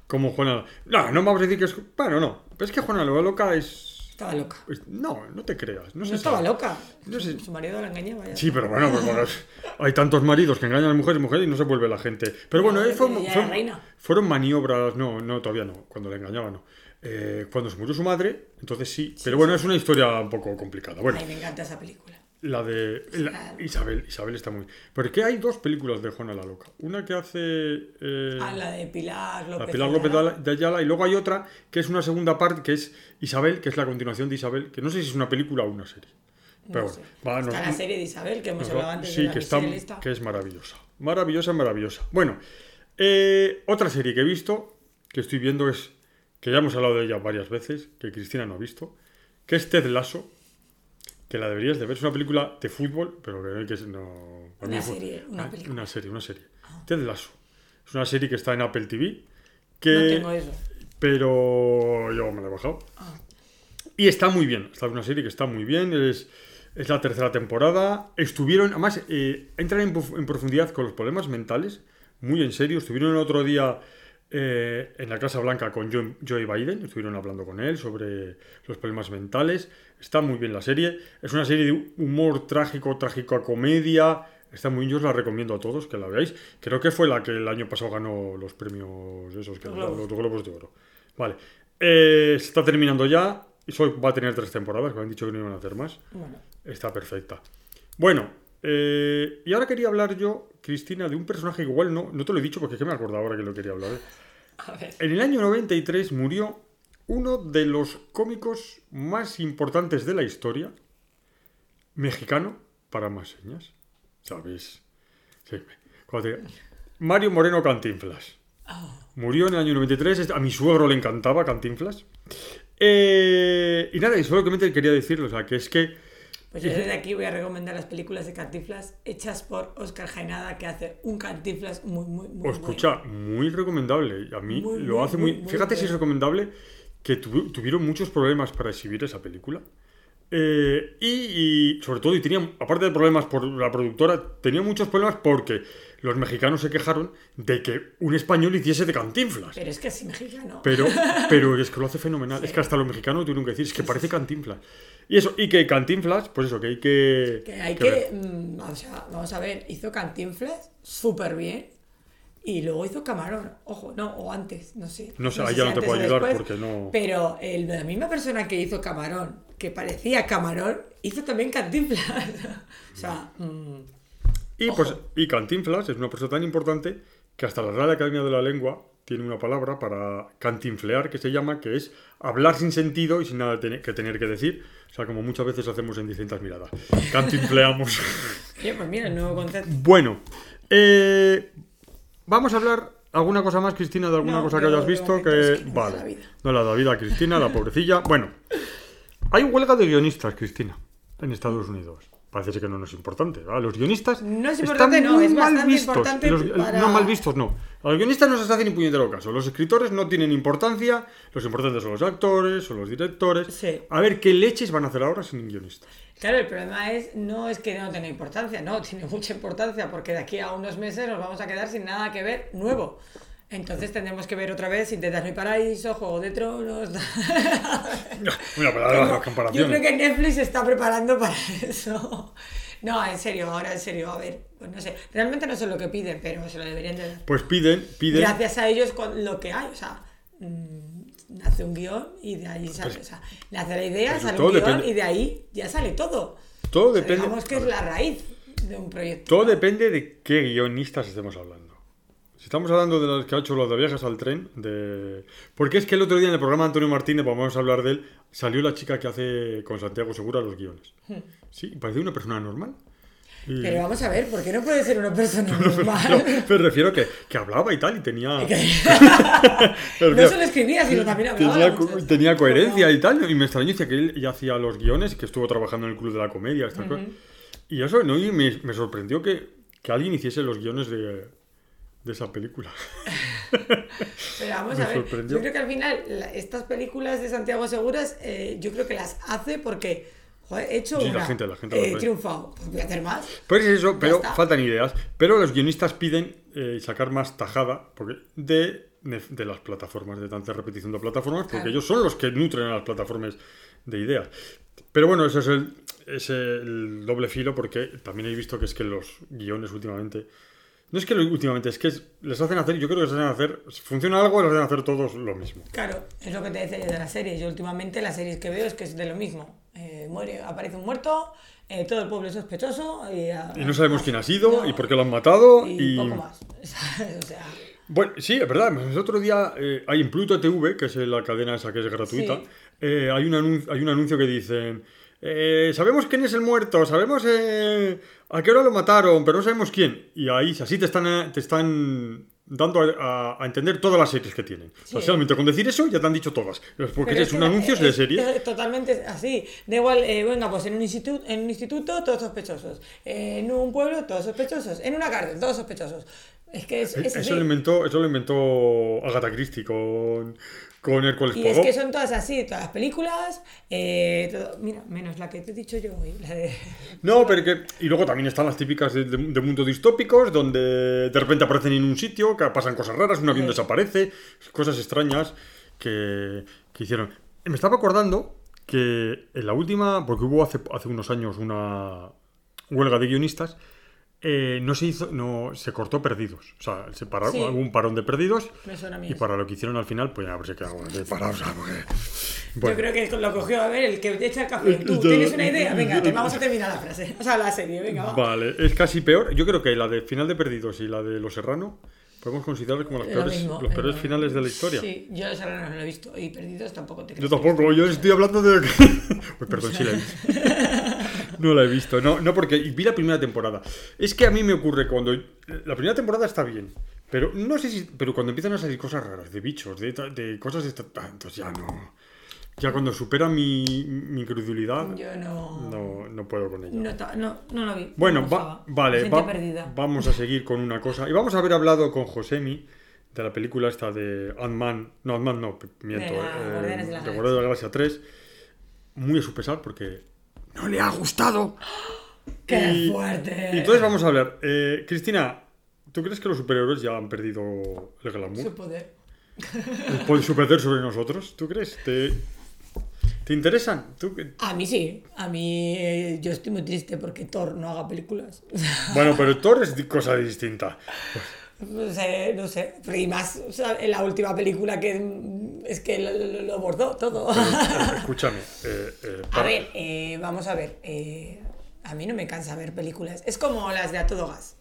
Como Juana... No, no vamos a decir que es... Bueno, no, pero es que Juana la loca es... Estaba loca. es- No, no te creas. No, estaba sabe. loca. No sé. Su marido la engañaba. ya Sí, pero bueno, pues, bueno, hay tantos maridos que engañan a mujeres y mujeres y no se vuelve la gente. Pero bueno, No, fue- ella era fue- reina. fueron maniobras, no, no, todavía no, cuando la engañaba no. Eh, cuando se murió su madre, entonces sí. Pero bueno, es una historia un poco complicada. Bueno, Ay, me encanta esa película. La de la- Isabel, Isabel está muy... Pero es que hay dos películas de Juana la Loca. Una que hace... eh, Ah, la de Pilar López. la Pilar. López de Ayala y luego hay otra que es una segunda parte que es Isabel, que es la continuación de Isabel, que no sé si es una película o una serie. Pero No bueno, sé. va, Está nos- la serie de Isabel que hemos hablado va- antes sí, de la que, está, esta. que es maravillosa. Maravillosa, maravillosa. Bueno, eh, otra serie que he visto, que estoy viendo es, que ya hemos hablado de ella varias veces, que Cristina no ha visto, que es Ted Lasso, que la deberías de ver. Es una película de fútbol, pero que que... No, Una serie, una Ah, película. Ah. Una serie, una serie. Ted Lasso. Es una serie que está en Apple TV, que... No tengo eso. Pero yo me la he bajado. Ah. Y está muy bien. Está una serie que está muy bien. Es, es la tercera temporada. Estuvieron, además, eh, entran en, en profundidad con los problemas mentales. Muy en serio. Estuvieron el otro día eh, en la Casa Blanca con Joe, Joe Biden. Estuvieron hablando con él sobre los problemas mentales. Está muy bien la serie. Es una serie de humor trágico, trágico a comedia. Está muy bien, yo os la recomiendo a todos que la veáis. Creo que fue la que el año pasado ganó los premios esos, que Los los, Globos. los Globos de Oro. Vale. Eh, se está terminando ya. Y va a tener tres temporadas, que me han dicho que no iban a hacer más. Bueno, Está perfecta. Bueno, eh, y ahora quería hablar yo, Cristina, de un personaje que igual no, no te lo he dicho porque es que me acordaba ahora que lo quería hablar. ¿eh? a ver. En el año 93 murió uno de los cómicos más importantes de la historia, mexicano, para más señas. ¿Sabes? Sí. Te- Mario Moreno Cantinflas. Murió en el año 93. A mi suegro le encantaba Cantinflas. Eh, y nada, y solamente quería decirlo, o sea, que es que Pues yo desde aquí voy a recomendar las películas de Cantinflas hechas por Oscar Jaenada, que hace un Cantinflas muy, muy, muy Os escucha, muy recomendable. A mí Muy, lo muy, hace muy. fíjate si es recomendable que tuvi- tuvieron muchos problemas para exhibir esa película. Eh, y, y sobre todo, y tenía, aparte de problemas por la productora, tenía muchos problemas porque los mexicanos se quejaron de que un español hiciese de cantinflas. Pero es que es mexicano. Pero, pero es que lo hace fenomenal. Es que hasta los mexicanos tuvieron que decir, es que parece cantinflas. Y eso, y que cantinflas, pues eso, que hay que. Que hay que mm, o sea, vamos a ver, hizo Cantinflas súper bien. Y luego hizo Camarón. Ojo, no, o antes, no sé. No sé, ahí si ya no te puedo ayudar después, porque no- Pero el, la misma persona que hizo Camarón, que parecía Camarón, hizo también Cantinflas. o sea, mm, Y, Ojo. pues, y Cantinflas es una persona tan importante que hasta la Real Academia de la Lengua tiene una palabra para cantinflear que se llama, que es hablar sin sentido y sin nada que tener que decir. O sea, como muchas veces hacemos en distintas miradas. Cantinfleamos. pues mira, el nuevo concepto. bueno, eh, vamos a hablar alguna cosa más, Cristina, de alguna No, cosa que hayas visto. Que, es que no me da la vale, vida. no le ha dado vida a Cristina, la pobrecilla. Bueno, hay huelga de guionistas, Cristina, en Estados Unidos. Parece que no nos es importante. ¿verdad? Los guionistas No es están importante, no, muy es mal bastante vistos. importante Los- para- No mal vistos, no. A los guionistas no se les hace ni puñetero caso. Los escritores no tienen importancia. Los importantes son los actores, son los directores. Sí. A ver qué leches van a hacer ahora sin guionistas. Claro, el problema es, no es que no tenga importancia, no, tiene mucha importancia, porque de aquí a unos meses nos vamos a quedar sin nada que ver nuevo. Entonces tendremos que ver otra vez Intentas mi paraíso, Juego de Tronos. Mira, para las Yo comparaciones. creo que Netflix se está preparando para eso. No, en serio, ahora en serio, a ver, pues no sé, realmente no sé lo que piden, pero se lo deberían de dar. Pues piden, piden. Gracias a ellos con lo que hay, o sea, mm, nace un guion y de ahí sale, o sea, nace la idea, Pues sale un guion depende- y de ahí ya sale todo. Todo O sea, depende. digamos que es la raíz de un proyecto. Todo depende de qué guionistas estemos hablando. Si estamos hablando de los que ha hecho los de viajes al tren, de... porque es que el otro día en el programa de Antonio Martínez, vamos a hablar de él, salió la chica que hace con Santiago Segura los guiones. Sí, parece una persona normal. Y- Hmm. Pero vamos a ver, ¿por qué no puede ser una persona No, normal? me refiero que, que hablaba y tal, y tenía. No solo escribía, sino también hablaba. Tenía, co- tenía coherencia y tal, y me extrañó, que él ya hacía los guiones, que estuvo trabajando en el Club de la Comedia, estas cosas. Y eso, ¿no? Y me, me sorprendió que, que alguien hiciese los guiones de, de esa película. Pero vamos Me a ver, sorprendió. yo creo que al final la- estas películas de Santiago Seguras, eh, yo creo que las hace porque joder, he hecho Sí, la una, gente- la gente lo he ve. triunfado, pues voy a hacer más. Pues es eso, pero faltan ideas. Pero los guionistas piden eh, sacar más tajada porque de, de las plataformas, de tanta repetición de plataformas, porque Claro. ellos son los que nutren a las plataformas de ideas. Pero bueno, ese es el, es el doble filo porque también he visto que es que los guiones últimamente... No es que lo- últimamente, es que es- les hacen hacer, yo creo que les hacen hacer, si funciona algo, les hacen hacer todos lo mismo. Claro, es lo que te decía yo de las series. Yo últimamente las series que veo es que es de lo mismo. Eh, muere, aparece un muerto, eh, todo el pueblo es sospechoso y, a- Y no sabemos a- quién ha sido no, y por qué lo han matado. y Y, poco más. O sea, Bueno, sí, es verdad. El otro día eh, hay en Pluto TV, que es la cadena esa que es gratuita, Sí. hay, un anuncio, hay un anuncio que dice, eh, sabemos quién es el muerto, sabemos eh, a qué hora lo mataron, pero no sabemos quién. Y ahí así te están, eh, te están dando a, a- a entender todas las series que tienen. Sí. solamente con decir eso ya te han dicho todas. Porque es, que un anuncio de es- serie. es totalmente así. Da igual, eh, venga, pues en un, instituto, en un instituto todos sospechosos. En un pueblo todos sospechosos. En una cárcel todos sospechosos. Es que es, es así. Eso lo, inventó, eso lo inventó Agatha Christie con, con Hércules Y es que son todas así, todas las películas. eh, todo- mira, menos la que te he dicho yo hoy. La de... No, pero que. Y luego también están las típicas de, de, de mundos distópicos, donde de repente aparecen en un sitio, que pasan cosas raras, un avión Sí. desaparece, cosas extrañas que, que hicieron. Me estaba acordando que en la última, porque hubo hace, hace unos años una huelga de guionistas, eh, no se hizo, no, se cortó perdidos. O sea, se paró, Sí. hubo un parón de perdidos. Me suena a mí Y eso. para lo que hicieron al final, pues ya pues se quedaron de parados. o sea, porque- Yo creo que lo cogió a ver el que echa el café. Tú tienes una idea, venga, te vamos a terminar la frase. O sea, la serie, venga, va. Vale, es casi peor. Yo creo que la de Final de Perdidos y la de Los Serrano podemos considerar como las peores, mismo, los eh, peores finales de la historia. Sí, yo esa no lo he visto. Y perdidos tampoco te Yo tampoco, yo estoy hablando de... Uy, perdón, sí la he visto. No la he visto, no, no porque vi la primera temporada. Es que a mí me ocurre cuando... La primera temporada está bien, pero no sé si... Pero cuando empiezan a salir cosas raras, de bichos, de, de cosas... De, ah, entonces ya no... Ya cuando supera mi, mi incredulidad, Yo no. no, no puedo con ella. No, no, no lo vi. Bueno, va- vale, va- vamos a seguir con una cosa. Y vamos a haber hablado con Josemi de la película esta de Ant-Man. No, Ant-Man no, miento. De eh, de la de la Galaxia 3. Muy a su pesar porque no le ha gustado. ¡Qué Y- fuerte! Y entonces vamos a hablar. Eh, Cristina, ¿tú crees que los superhéroes ya han perdido el glamour? Su poder. El poder sobre nosotros? ¿Tú crees? ¿Te, te interesan? ¿Tú qué- A mí sí. A mí eh, yo estoy muy triste porque Thor no haga películas. Bueno, pero Thor es cosa distinta. No sé, no sé. Y más o sea, en la última película que es que lo, lo- lo bordó todo. Eh, Escúchame. eh, eh, A ver, eh, vamos a ver. eh, a mí no me cansa ver películas. Es como las de A Todo Gas,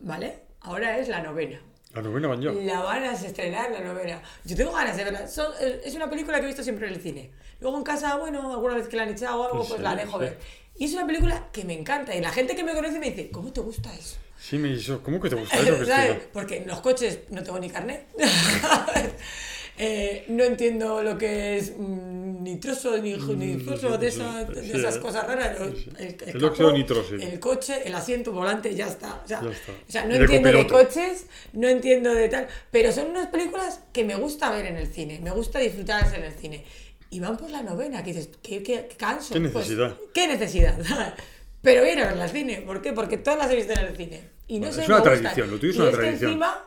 ¿vale? Ahora es la novena. La novena van ya. La van a estrenar la novena. Yo tengo ganas de verla. Son- eh, es una película que he visto siempre en el cine. Luego en casa, bueno, alguna vez que la han echado o algo, Sí, pues la dejo sí. ver. Y es una película que me encanta. Y la gente que me conoce me dice, ¿cómo te gusta eso? Sí, me hizo. ¿Cómo que te gusta eso. Cristina? Porque en los coches no tengo ni carnet. Eh, no entiendo lo que es mm, nitroso ni nitroso de, esa- de esas eh. cosas raras. El, El óxido nitroso. El coche, el asiento, volante, ya está. O sea, Ya está. o sea, no entiendo de coches, no entiendo de tal. Pero son unas películas que me gusta ver en el cine, me gusta disfrutarlas en el cine. Y van por la novena, que dices, qué, qué- qué canso. ¿Qué Pues, necesidad? ¿Qué necesidad? Pero voy a ir a verla al cine. ¿Por qué? Porque todas las he visto en el cine. Y no Bueno, sé, es una gustan. tradición, lo tuyo es Y una tradición. encima,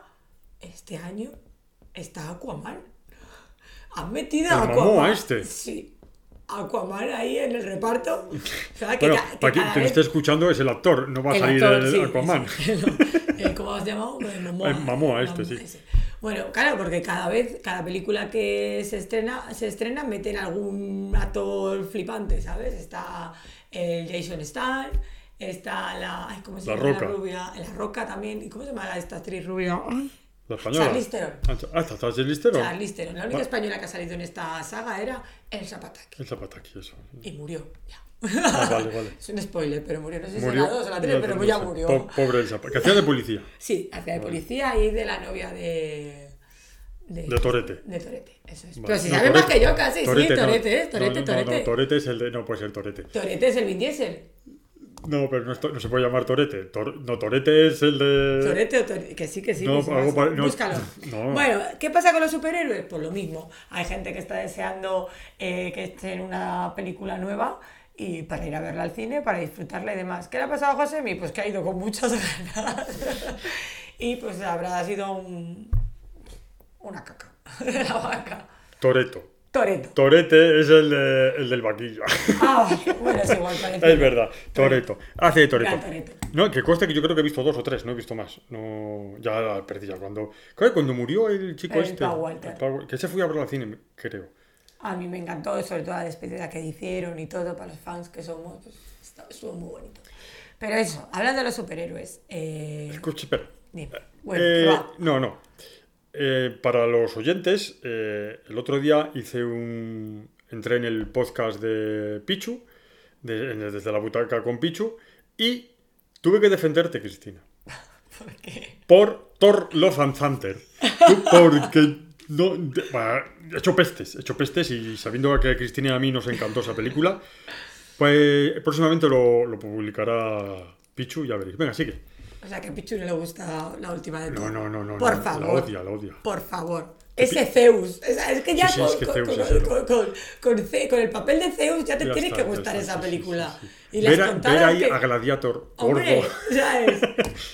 este año está Aquaman. Han metido a Aquaman. Momoa este. Sí. Aquaman ahí en el reparto. O sea, que Bueno, para quien vez- esté escuchando es el actor, no va a salir actor, el sí, Aquaman. sí. El- ¿Cómo has llamado? Momoa. El Momoa este, sí. Bueno, claro, porque cada vez, cada película que se estrena, se estrena meten algún actor flipante, ¿sabes? Está el Jason Statham, está la... ay, ¿Cómo se La llama? Roca. La rubia. La Roca también. ¿Y cómo se llama la- esta actriz rubia? Ay, La española. Charlize Theron. Ah, está Charlize Theron. Charlize Theron. La única Va- española que ha salido en esta saga era El Zapataki. El zapataki, eso. Y murió, ya. Ah, vale, vale. Es un spoiler, pero murió. No sé si en la 2 o la 3, No, pero ya murió. Po- pobre el zapataki. Que hacía de policía. Sí, hacía de policía y de la novia de. De Torete. De Torete, eso es. Vale. Pero si No, sabes más Torete. que yo casi, Torete, sí. Torete, ¿eh? No, Torete, no, Torete. No, Torete es el de. No puede ser Torete. Torete es el Vin Diesel. No, pero no, se puede llamar Torete. Tor- no, Torete es el de. Torete o Torete. Que sí, que sí. No, que algo Búscalo. no. Bueno, ¿qué pasa con los superhéroes? Pues lo mismo. Hay gente que está deseando eh, que esté en una película nueva y para ir a verla al cine, para disfrutarla y demás. ¿Qué le ha pasado a Josemi? Pues que ha ido con muchas ganas. y pues habrá sido un... una caca. La vaca. Toreto. Toreto. Torete es el, de, el del vaquillo. Ah, bueno, es igual, parece. es verdad. Toreto. Hace de Toreto. No, que conste que yo creo que he visto dos o tres, no he visto más. No, ya la perdí ya. Cuando, claro, cuando murió el chico El este. Walter. el que se fue a ver al cine, creo. A mí me encantó, sobre todo la despedida que hicieron y todo para los fans que somos. Pues, está- estuvo muy bonito. Pero eso, hablando de los superhéroes. Eh, Escucha, espera. dime. Bueno, Eh, no, no. Eh, para los oyentes, eh, el otro día hice un. Entré en el podcast de Pichu, de- en el- desde la butaca con Pichu, y tuve que defenderte, Cristina. ¿Por qué? Por Thor Love and Thunder. Porque. No, de- bah, he hecho pestes, he hecho pestes y sabiendo que a Cristina y a mí nos encantó esa película, pues próximamente lo, lo publicará Pichu, ya veréis. Venga, sigue. O sea, que a Pichu no le gusta la última de No, todo. no, no, no. Por no, favor. La odia, la odia. Por favor. Ese Zeus. O sea, es que ya Sí, sí, con, es que con- Zeus con- es el- con- papel de Zeus ya te Ya tiene está, que gustar está, esa película. sí. Y las ver, ver ahí que- a Gladiator Hombre, gordo. ¿sabes?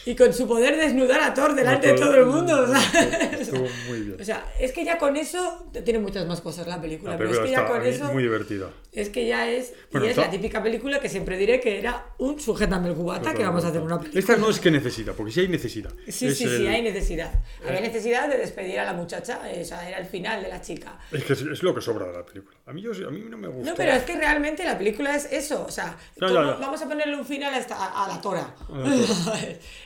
Y con su poder desnudar a Thor delante de todo el mundo, ¿sabes? Estuvo muy bien. O sea, es que ya con eso tiene muchas más cosas la película, La pero es película que ya con eso muy divertida. es que ya es Bueno, y es está- la típica película que siempre diré que era un sujétame el cubata que vamos a hacer una película. Esta no es que necesita, porque sí hay necesidad. Sí, Es sí, el- sí, hay necesidad. Había necesidad de despedir a la muchacha, o sea, era el final de la chica. Es que es, lo que sobra de la película. A mí, yo, a mí no me gusta. No, pero es que realmente la película es eso, o sea, Ya, ya, ¿cómo ya. vamos a ponerle un final a, esta- a la tora.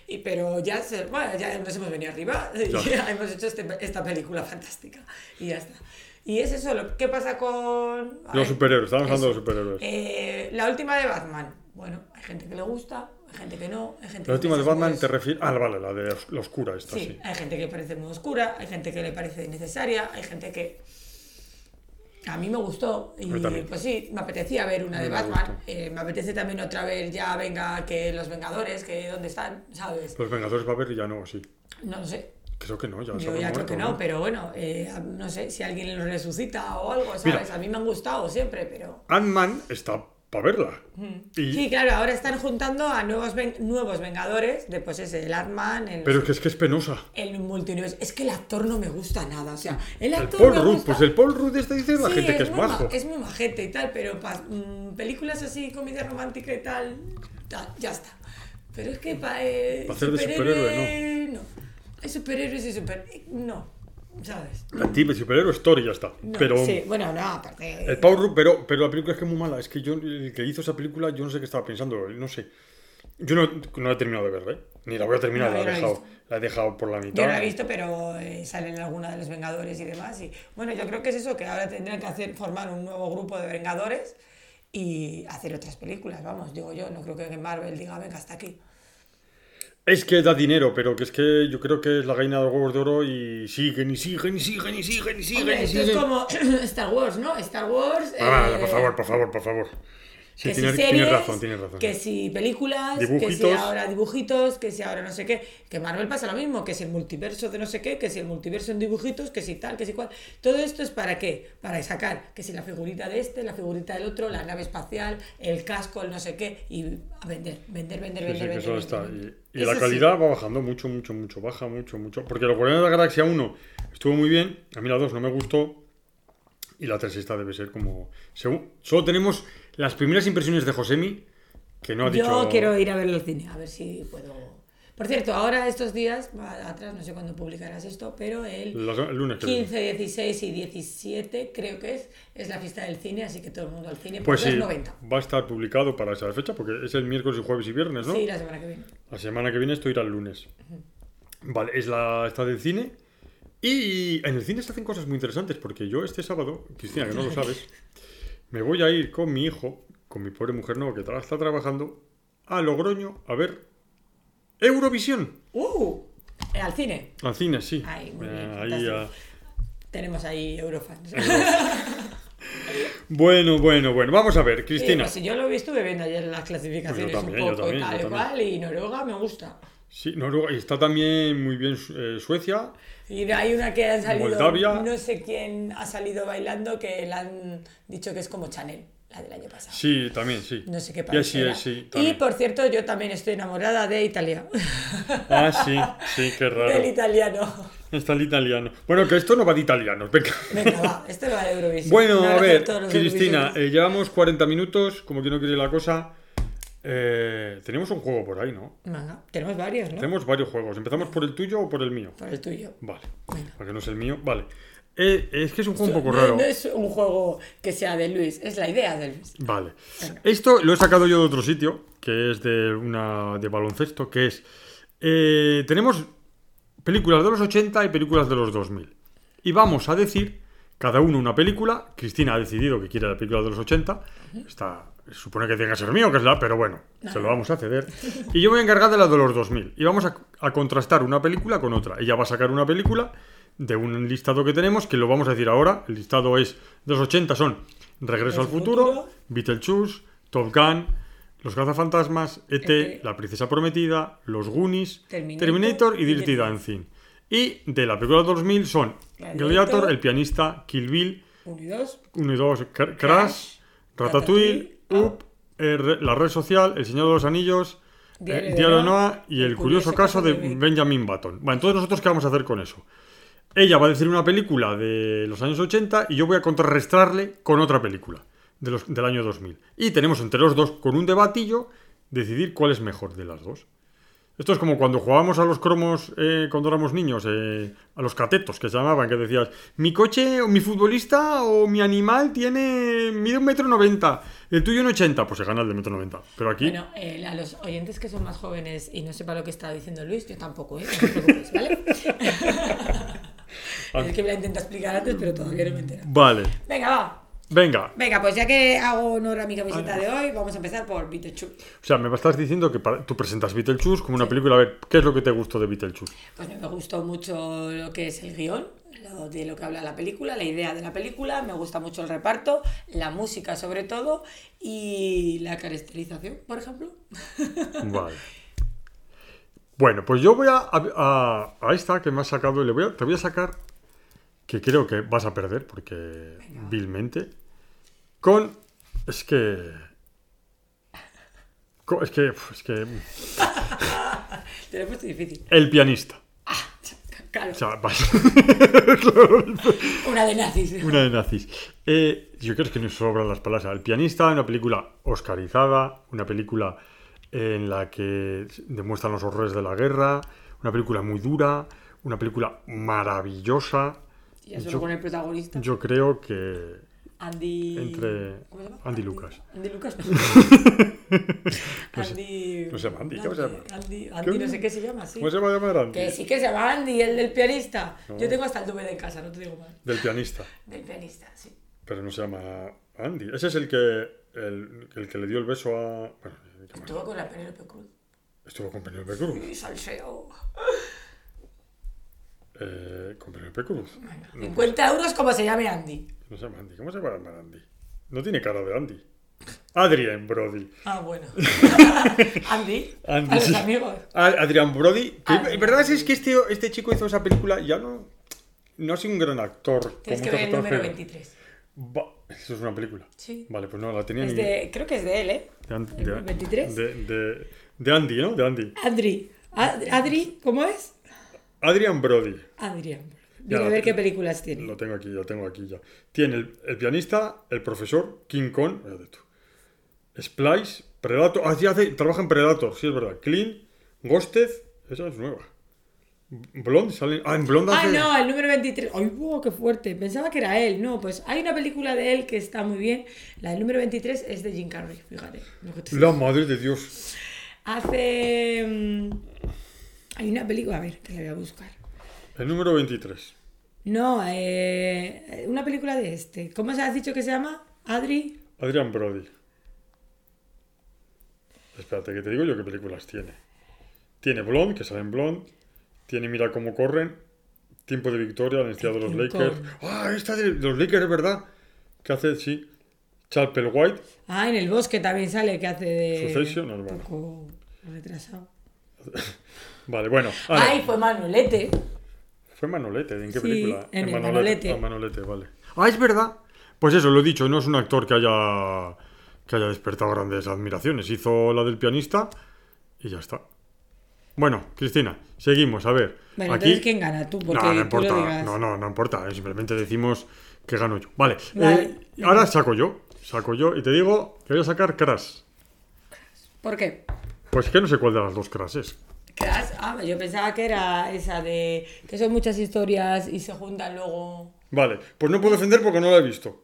y, pero ya, se- bueno, ya nos hemos venido arriba, ya hemos hecho este- esta película fantástica y ya está. Y es eso, lo, ¿qué pasa con... a Los superhéroes, estamos hablando de los superhéroes. Eh, la última de Batman, bueno, hay gente que le gusta, hay gente que no, hay gente la que última de Batman te refieres. Ah, vale, la de la oscura esta, Sí, sí. hay gente que parece muy oscura, hay gente que le parece innecesaria, hay gente que... A mí me gustó y pues sí, me apetecía ver una de me Batman. Eh, me apetece también otra vez ya venga que los Vengadores, que dónde están, ¿sabes? Los Vengadores va a haber y ya no, sí. No lo sé. Creo que no, ya Yo ya creo que no, pero bueno, eh, no sé si alguien los resucita o algo, ¿sabes? Mira. A mí me han gustado siempre, pero... Ant-Man está verla. Y- Mm. Sí, claro, ahora están juntando a nuevos, ven- nuevos Vengadores, de pues ese, el Ant-Man, el, Pero es que es que es penosa. el multiuniverso. Es que el actor no me gusta nada, o sea, el El actor Paul me Rudd, gusta- pues el Paul Rudd este dice la Sí, gente que es muy ma- majo. es muy majete y tal, pero pa- mm, películas así, comedia romántica y tal, tal, ya está. Pero es que para eh, Pa' hacer de superhéroe, no. Hay superhéroes y super... No, ¿sabes? Tip de superhéroe story ya está. No, pero sí, bueno, no, aparte... el Paul Rudd, pero, pero la película es que es muy mala. Es que yo, el que hizo esa película, yo no sé qué estaba pensando. No sé. Yo no, no la he terminado de ver, ¿eh? Ni la voy a terminar, No, la, he dejado, la he dejado por la mitad. Yo no la he visto, pero eh, salen alguna de los Vengadores y demás. Y bueno, yo creo que es eso, que ahora tendrán que hacer, formar un nuevo grupo de Vengadores y hacer otras películas, vamos, digo yo. No creo que Marvel diga, venga, hasta aquí. Es que da dinero, pero que es que yo creo que es la gallina de los huevos de oro y siguen y siguen y siguen y siguen y siguen Hombre, y esto es como Star Wars, ¿no? Star Wars. Ah, eh, por favor, por favor, por favor. Sí, que si series, razón, tienes razón. que si películas, que si ahora dibujitos, que si ahora no sé qué, que Marvel pasa lo mismo, que si el multiverso de no sé qué, que si el multiverso en dibujitos, que si tal, que si cual. Todo esto es para qué? Para sacar, que si la figurita de este, la figurita del otro, la nave espacial, el casco, el no sé qué, y a vender, vender, vender, Sí, sí, vender, vender. eso está. Y, y Eso la calidad va bajando mucho, mucho, mucho. Baja mucho, mucho. Porque los Guardianes de la Galaxia 1 estuvo muy bien. A mí la 2 no me gustó. Y la 3 esta debe ser como. Según, solo tenemos las primeras impresiones de Josemi. Que no ha Yo dicho. quiero ir a verlo al cine, a ver si puedo. Por cierto, ahora estos días, atrás, no sé cuándo publicarás esto, pero el Los- el lunes que viene. 15, 16 y 17, creo que es, es la fiesta del cine, así que todo el mundo al cine. Pues sí, 2,90. va a estar publicado para esa fecha. Porque es el miércoles y jueves y viernes, ¿no? Sí, la semana que viene. La semana que viene esto irá el lunes. Vale, es la esta del cine. Y en el cine se hacen cosas muy interesantes porque yo este sábado, Cristina, que no lo sabes, me voy a ir con mi hijo, con mi pobre mujer no, que está trabajando, a Logroño a ver Eurovisión. ¡Uh! Al cine. Al cine, sí. Ay, muy Eh, ahí, ah. Tenemos ahí Eurofans. Bueno, bueno, bueno. Vamos a ver, Sí, Cristina. pues sí, yo lo vi, estuve viendo ayer las clasificaciones Yo también, un yo poco y también, tal yo cual, y Noruega me gusta. Sí, Noruega. Y está también muy bien eh, Suecia. Y hay una que ha salido, Moldavia. no sé quién ha salido bailando, que le han dicho que es como Chanel, la del año pasado. Sí, también, sí. No sé qué país es, sí. y por cierto, yo también estoy enamorada de Italia. Ah, sí, sí, qué raro. Del italiano. Está el italiano. Bueno, que esto no va de italianos, venga. Venga, va, este va de Eurovisión. Bueno, a ver, Cristina, eh, llevamos 40 minutos, como que no quiere la cosa. Eh, tenemos un juego por ahí, ¿no? Venga, tenemos varios, ¿no? Tenemos varios juegos. ¿Empezamos por el tuyo o por el mío? Por el tuyo. Vale, Venga. porque no es el mío. Vale. Eh, es que es un juego un poco No- raro. No es un juego que sea de Luis, es la idea de Luis. Vale. Venga. Esto lo he sacado yo de otro sitio, que es de una de baloncesto, que es... eh, tenemos películas de los 80 y películas de los 2000. Y vamos a decir cada uno una película. Cristina ha decidido que quiere la película de los 80. Está, supone que tiene que ser mío, que es la, pero bueno, se lo vamos a ceder. Y yo me voy a encargar de la de los 2000. Y vamos a, a contrastar una película con otra. Ella va a sacar una película de un listado que tenemos, que lo vamos a decir ahora. El listado es de los 80 son Regreso al futuro, futuro. Beetlejuice, Top Gun, Los cazafantasmas, ET, E.T., La princesa prometida, Los Goonies, Terminator, Terminator, y Dirty Dancing. Y de la película de 2000 son Gladiator, Gladiator, El pianista, Kill Bill, Uno y dos. 1 y 2, Crash, Ratatouille, Up, eh, Re- La red social, El señor de los anillos, Diario eh, de Diario de Noah, y El curioso caso de Ben- Benjamin Button. Bueno, entonces nosotros qué vamos a hacer con eso? Ella va a decir una película de los años 80 y yo voy a contrarrestarle con otra película de los, del año 2000. Y tenemos entre los dos, con un debatillo, decidir cuál es mejor de las dos. Esto es como cuando jugábamos a los cromos eh, cuando éramos niños, eh, a los catetos que se llamaban, que decías, mi coche o mi futbolista o mi animal tiene mide un metro noventa, el tuyo un ochenta, pues se gana el de metro noventa. Pero aquí, Bueno, eh, a los oyentes que son más jóvenes y no sepa lo que está diciendo Luis, yo tampoco, ¿eh? No te preocupes, ¿vale? es que me la intento explicar antes, pero todavía no me entero. vale, Venga, va. venga. Venga, pues ya que hago honor a mi camiseta de hoy, vamos a empezar por Beetlejuice. O sea, me estás diciendo que para- tú presentas Beetlejuice como una película. A ver, ¿qué es lo que te gustó de Beetlejuice? Pues me gustó mucho lo que es el guion, lo de lo que habla la película, la idea de la película, me gusta mucho el reparto, la música sobre todo y la caracterización, por ejemplo. Vale. Bueno, pues yo voy a, a, a esta que me has sacado y le voy a, te voy a sacar que creo que vas a perder porque vilmente con es que Es que, es que. Te lo he puesto difícil. El pianista. Claro, vale. una de nazis. Una de nazis. Eh, yo creo que nos sobran las palabras. El pianista, una película oscarizada, una película en la que demuestran los horrores de la guerra, una película muy dura, una película maravillosa. Ya solo Yo- con el protagonista. Yo creo que Andy. entre ¿Cómo se llama? Andy Lucas. Andy Lucas. Andy. no se llama Andy, ¿cómo se llama? Andy, Andy no sé qué se llama, sí. ¿Cómo se va a llamar Andy? Que sí que se llama Andy, el del pianista. No. Yo tengo hasta el DVD en casa, no te digo mal. Del pianista. Del pianista, sí. Pero no se llama Andy. Ese es el que el, el que le dio el beso a. Bueno, ¿qué más? Estuvo con la Penélope Cruz. estuvo con Penélope Cruz. Y salseo. Eh, con Penélope Cruz. No, 50 euros como se llame Andy. no se llama Andy. ¿Cómo se va a llamar Andy? No tiene cara de Andy. Adrian Brody. Ah, bueno. Andy. Andy, a los amigos. Adrian Brody. que Adrian verdad es que este, este chico hizo esa película ya no. No ha sido un gran actor. Tienes que ver el número actores, 23. pero- Va, Eso es una película. Sí. Vale, pues no la tenía Es ni. de, creo que es de él, ¿eh? de An- ¿El de- 23? De, de- de Andy, ¿no? De Andy. Adri. Ad- Adri, ¿cómo es? Adrian Brody. Ya, Mira a ver qué películas tiene. Lo tengo aquí, lo tengo aquí ya. Tiene el, el pianista, el profesor, King Kong, fíjate tú. Splice, Predator. Ah, sí, hace, trabaja en Predator, sí, es verdad. Clean, Ghosted, esa es nueva. Blonde, sale. Ah, en Blonde Ah, hace. no, el número 23. ¡Ay, wow, qué fuerte! Pensaba que era él. No, pues hay una película de él que está muy bien. La del número 23 es de Jim Carrey, fíjate. La madre de Dios. Hace. mm, Hay una película, a ver, que la voy a buscar. El número 23. No, eh, una película de este. ¿Cómo se has dicho que se llama? Adri. Adrian Brody. Espérate, que te digo yo qué películas tiene. Tiene Blonde, que sale en Blonde. Tiene Mira cómo corren. Tiempo de victoria, la identidad de los Lakers. Ah, esta de los Lakers, es verdad. Que hace, sí. Chapel White. Ah, en el bosque también sale que hace de. Succession, no, un poco retrasado. Vale, bueno. ahora, Ay, fue Manuelete. Fue Manolete, ¿en qué Sí, película? en el Manolete. Ah, Manolete, vale. Ah, es verdad. Pues eso, lo he dicho, no es un actor que haya que haya despertado grandes admiraciones. Hizo la del pianista y ya está. Bueno, Cristina, seguimos, a ver. Bueno, Aquí... entonces ¿quién gana? Tú, porque no, no tú lo importa. digas. No, no, no importa. eh, Simplemente decimos que gano yo. Vale. Vale. eh, ahora saco yo. Saco yo y te digo que voy a sacar Crash. ¿Por qué? Pues que no sé cuál de las dos Crash es. Crash, ah, yo pensaba que era esa de que son muchas historias y se juntan luego. Vale, pues no puedo defender porque no la he visto.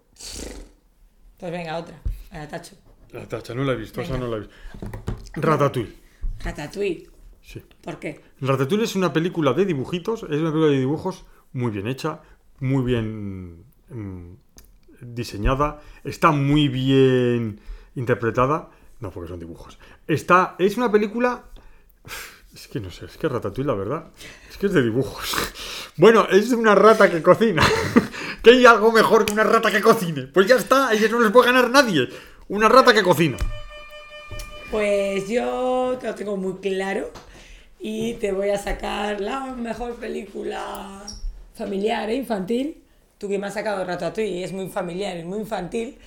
Pues venga, otra. Venga, tacho. La tacha, no la he visto, esa Venga. no la he visto. Ratatouille. Ratatouille. Sí. ¿Por qué? Ratatouille es una película de dibujitos, es una película de dibujos muy bien hecha, muy bien mm, diseñada, está muy bien interpretada. No, porque son dibujos. Está, es una película. Es que no sé, es que Ratatouille, la verdad, es que es de dibujos. Bueno, es una rata que cocina. ¿Que hay algo mejor que una rata que cocine? Pues ya está, y eso no les puede ganar nadie. Una rata que cocina. Pues yo te lo tengo muy claro y te voy a sacar la mejor película familiar e infantil. Tú que me has sacado Ratatouille y es muy familiar y muy infantil,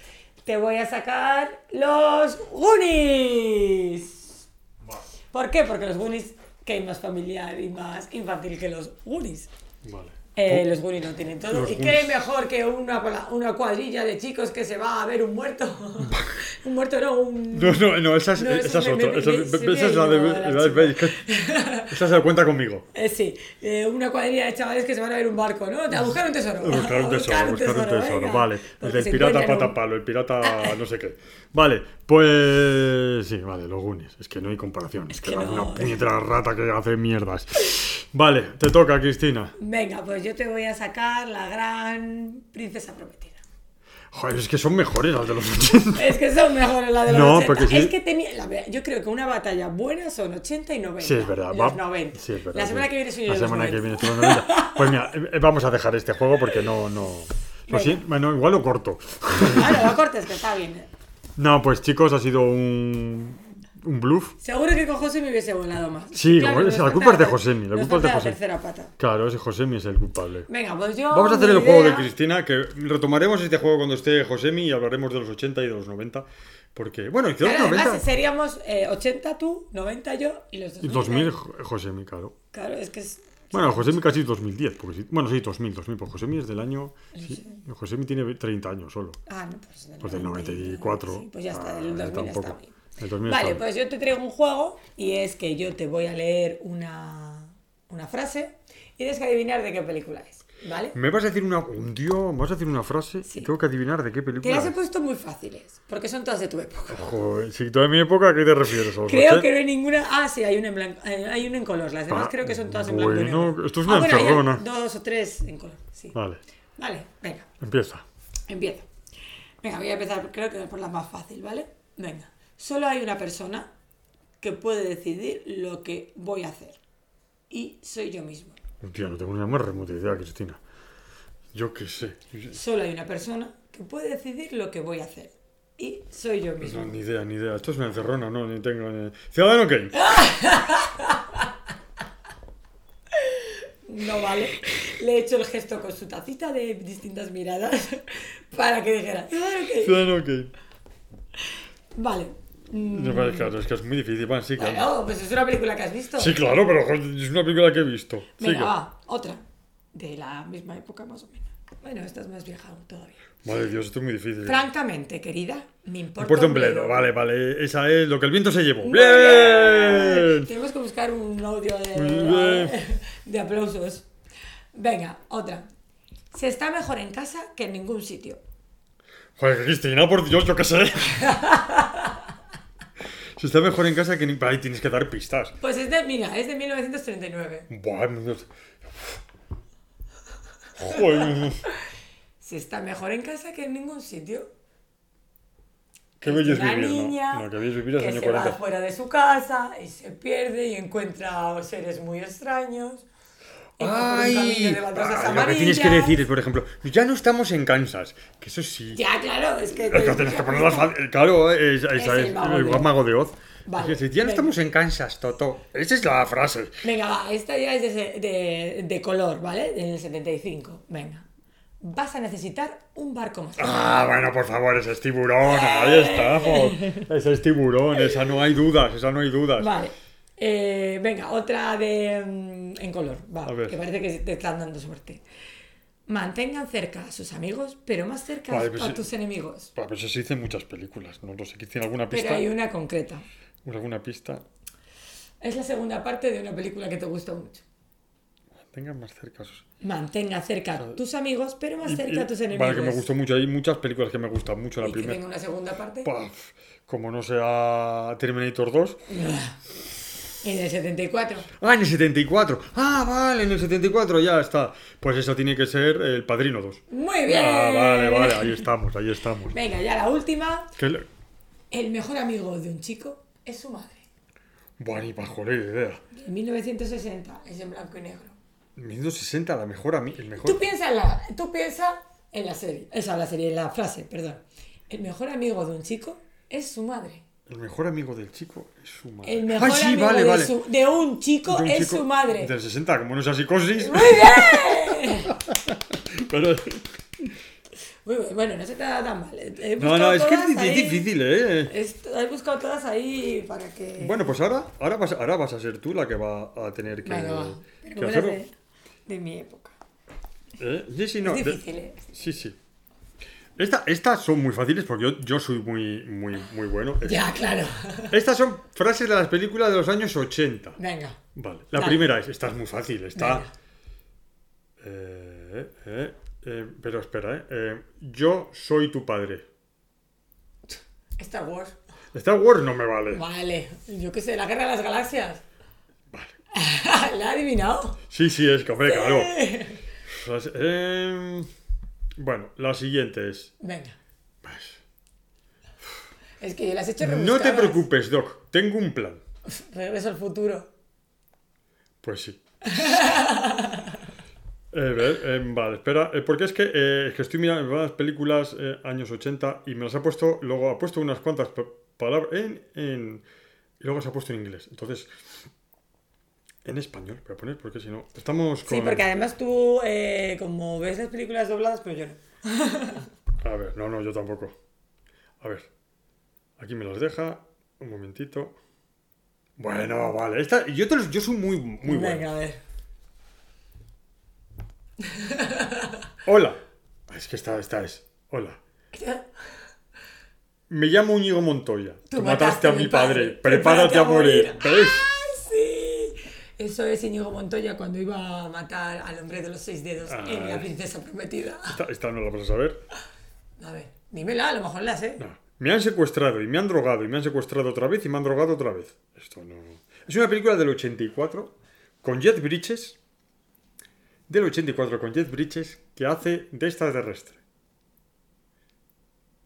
te voy a sacar los Goonies. ¿Por qué? Porque los Goonies, que hay más familiar y más infantil que los Goonies. Vale. Eh, los Goonies no tienen todo. Los ¿Y qué mejor que una, una cuadrilla de chicos que se va a ver un muerto? un muerto no, un... No, no, no, esa es, No, esa eso es me- otra. me- Esa, me- esa es la de. la la de- Esa se cuenta conmigo. Eh, sí, eh, una cuadrilla de chavales que se van a ver un barco, ¿no? A buscar un tesoro. Buscar un tesoro, buscar un tesoro. Vale. El pirata patapalo, el pirata no sé qué. Vale, pues. Sí, vale, los Goonies. Es que no hay comparación. Es que, que no. una puñetera rata que hace mierdas. Vale, te toca, Cristina. Venga, pues yo te voy a sacar la gran princesa prometida. Joder, es que son mejores las de los 80. Es que son mejores las de los No, 80. porque sí. Es que tenía, la verdad, yo creo que una batalla buena son 80 y 90. Sí, es verdad. Los va- 90. Sí, es verdad. La semana sí. que viene soy yo La los semana que 90. viene tú los 90. Pues mira, eh, vamos a dejar este juego porque no. no... Pues sí, bueno, igual lo corto. No, lo cortes, que está bien. No, pues chicos, ha sido un, un bluff. Seguro que con José me hubiese volado más. Sí, Claro, nos la culpa es de Josemi, la culpa es de Josemi. tercera pata. Claro, ese Josemi es el culpable. Venga, pues yo. Vamos a hacer el juego de idea- Cristina, que retomaremos este juego cuando esté Josemi y hablaremos de los 80 y de los 90. Porque, bueno, Claro, los además 90 seríamos eh, 80 tú, 90 yo y los y 2000. 2000 Jo- Josemi, claro. Claro, es que es. Bueno, Josemi casi 2010. Porque sí, bueno, sí, 2000, 2000. Pues Josemi es del año. Sí, Josemi tiene 30 años solo. Ah, no, pues del, Pues del 94. Sí, pues ya está, Ah, del 2000 tampoco. está bien. El 2000 Vale, está bien. pues yo te traigo un juego y es que yo te voy a leer una, una frase y tienes que adivinar de qué película es. ¿Vale? Me vas a decir una. Un tío, me vas a decir una frase Sí. y tengo que adivinar de qué Te película. las he es. puesto muy fáciles, porque son todas de tu época. Joder, si toda mi época, ¿a qué te refieres? ¿A los Creo 80? que no hay ninguna. Ah, sí, hay una en blanco. eh, Hay una en color. Las demás Ah, creo que son todas en blanco. y bueno, negro. esto es Ah, una bueno, hay encerrona. Dos o tres en color. Sí. Vale, Vale, venga, empieza. empiezo. Venga, voy a empezar, creo que por la más fácil, ¿vale? Venga. Solo hay una persona que puede decidir lo que voy a hacer. Y soy yo mismo. Tío, no tengo ni la más remota idea, Cristina. Yo qué sé. Solo hay una persona que puede decidir lo que voy a hacer. Y soy yo No, mismo. ni idea, ni idea. Esto es una encerrona, no, ni tengo ni... Ciudadano Kane. No vale. Le he hecho el gesto con su tacita de distintas miradas para que dijera. "Ah, ok". Ciudadano Kane. Vale. Mm, claro, es que es muy difícil. Bueno, sí, claro. Bueno, pues es una película que has visto. Sí, claro, pero es una película que he visto. Venga, Sigue. va, otra. De la misma época, más o menos. Bueno, esta es más vieja aún todavía. Madre Dios, esto es muy difícil. Francamente, querida, me Me importa. importa un bledo. Vale, vale. Esa es lo que el viento se llevó. Bien. Tenemos que buscar un audio de, de aplausos. Venga, otra. Se está mejor en casa que en ningún sitio. Joder, Cristina, por Dios, yo qué sé. Si está mejor en casa que ni... Ahí tienes que dar pistas. Pues es de, mira, es de 1939. Buah, no sé. Joder, Se está mejor en casa que en ningún sitio. qué bello es una vivir, niña ¿no? No, qué bello es vivir es que año se va 40. fuera de su casa y se pierde y encuentra seres muy extraños. De Ay, lo que tienes que decir es, por ejemplo, ya no estamos en Kansas. Que eso sí. Ya, claro, es que... Es que tienes que ponerlas fácil. Claro, es, Es es, el mago el de Oz. mago de Oz. Vale, Es decir, ya no venga. estamos en Kansas, Toto. Esa es la frase. Venga, va, esta ya es de, de- de color, ¿vale? En el 75. Venga. Vas a necesitar un barco más. Ah, bueno, por favor, ese es tiburón. Ahí estamos. Ese es tiburón, esa no hay dudas, esa no hay dudas. Vale. Eh, venga, otra de mm, en color. Va, A que parece que te están dando suerte. Mantengan cerca a sus amigos, pero más cerca Vale, pues a sí. tus enemigos. Pues eso se dice en muchas películas, no lo sé. ¿Tiene alguna Pero pista? hay una concreta. ¿Alguna pista? Es la segunda parte de una película que te gusta mucho. Tengan más cerca. sus- Mantenga cerca a tus amigos, pero más Y- cerca y- a tus enemigos. Vale, que me gustó mucho. Hay muchas películas que me gustan mucho. La y que primera. tenga una segunda parte. Paf, como no sea Terminator 2. En el 74. Ah, en el 74. Ah, vale, en el 74 ya está. Pues eso tiene que ser el Padrino 2. Muy bien. Ah, vale, vale, ahí estamos, ahí estamos. Venga, ya la última. Le- El mejor amigo de un chico es su madre. Buah, ni pajolera idea. En 1960 es en blanco y negro. 1960, la mejor a mí, el mejor. Tú piensa en la, tú piensa en la serie, esa la serie, en la frase, perdón. El mejor amigo de un chico es su madre. El mejor amigo del chico es su madre. El mejor Ay, sí, amigo vale, de, vale. su- de un chico De un es chico su madre. Del 60, como no sea psicosis. ¡Muy bien! Pero... Muy bien, Bueno, no se te da tan mal. He No, no, es que es ahí- difícil, ¿eh? Est- He buscado todas ahí para que... Bueno, pues ahora, ahora, vas, ahora vas a ser tú la que va a tener que, va. que hacerlo. de, de mi época. ¿Eh? Sí, sí, no. es de- difícil, ¿eh? Sí, sí. Esta- estas son muy fáciles porque yo, yo soy muy, muy, muy bueno. Ya, claro. Estas son frases de las películas de los años 80. Venga. Vale. La Dale. primera es, esta es muy fácil, está... Eh, eh, eh, pero espera, eh. Yo soy tu padre. Star Wars. Star Wars no me vale. Vale. Yo qué sé, la guerra de las galaxias. Vale. ¿La ha adivinado? Sí, sí, es que, hombre, claro. Pues, eh, bueno, la siguiente es... Venga. Es que las he hecho No te rebuscadas. preocupes, Doc, tengo un plan. Regreso al futuro. Pues sí. Eh, ver, eh, vale, espera, eh, porque es que, eh, es que estoy mirando las películas eh, años 80 y me las ha puesto, luego ha puesto unas cuantas pa- palabras en, en, Y luego se ha puesto en inglés. Entonces, en español, voy a poner, porque si no. Estamos con. Sí, porque además tú, eh, como ves las películas dobladas, pero yo no. A ver, no, no, yo tampoco. A ver. Aquí me las deja. Un momentito. Bueno, vale. Esta, yo, te los- yo soy muy, muy bueno. Venga, a ver. Hola. Es que esta, esta es. Hola. Me llamo Íñigo Montoya. Tú, mataste a mi padre. Prepárate a morir. ¿Ves? Eso es Íñigo Montoya cuando iba a matar al hombre de los seis dedos Ah. en La princesa prometida. Esta, esta no la vas a saber. A ver, dímela, a lo mejor la sé. No. Me han secuestrado y me han drogado y me han secuestrado otra vez y me han drogado otra vez. Esto no. Es una película del 84 con Jet Bridges. Del 84 con Jet Bridges que hace de extraterrestre.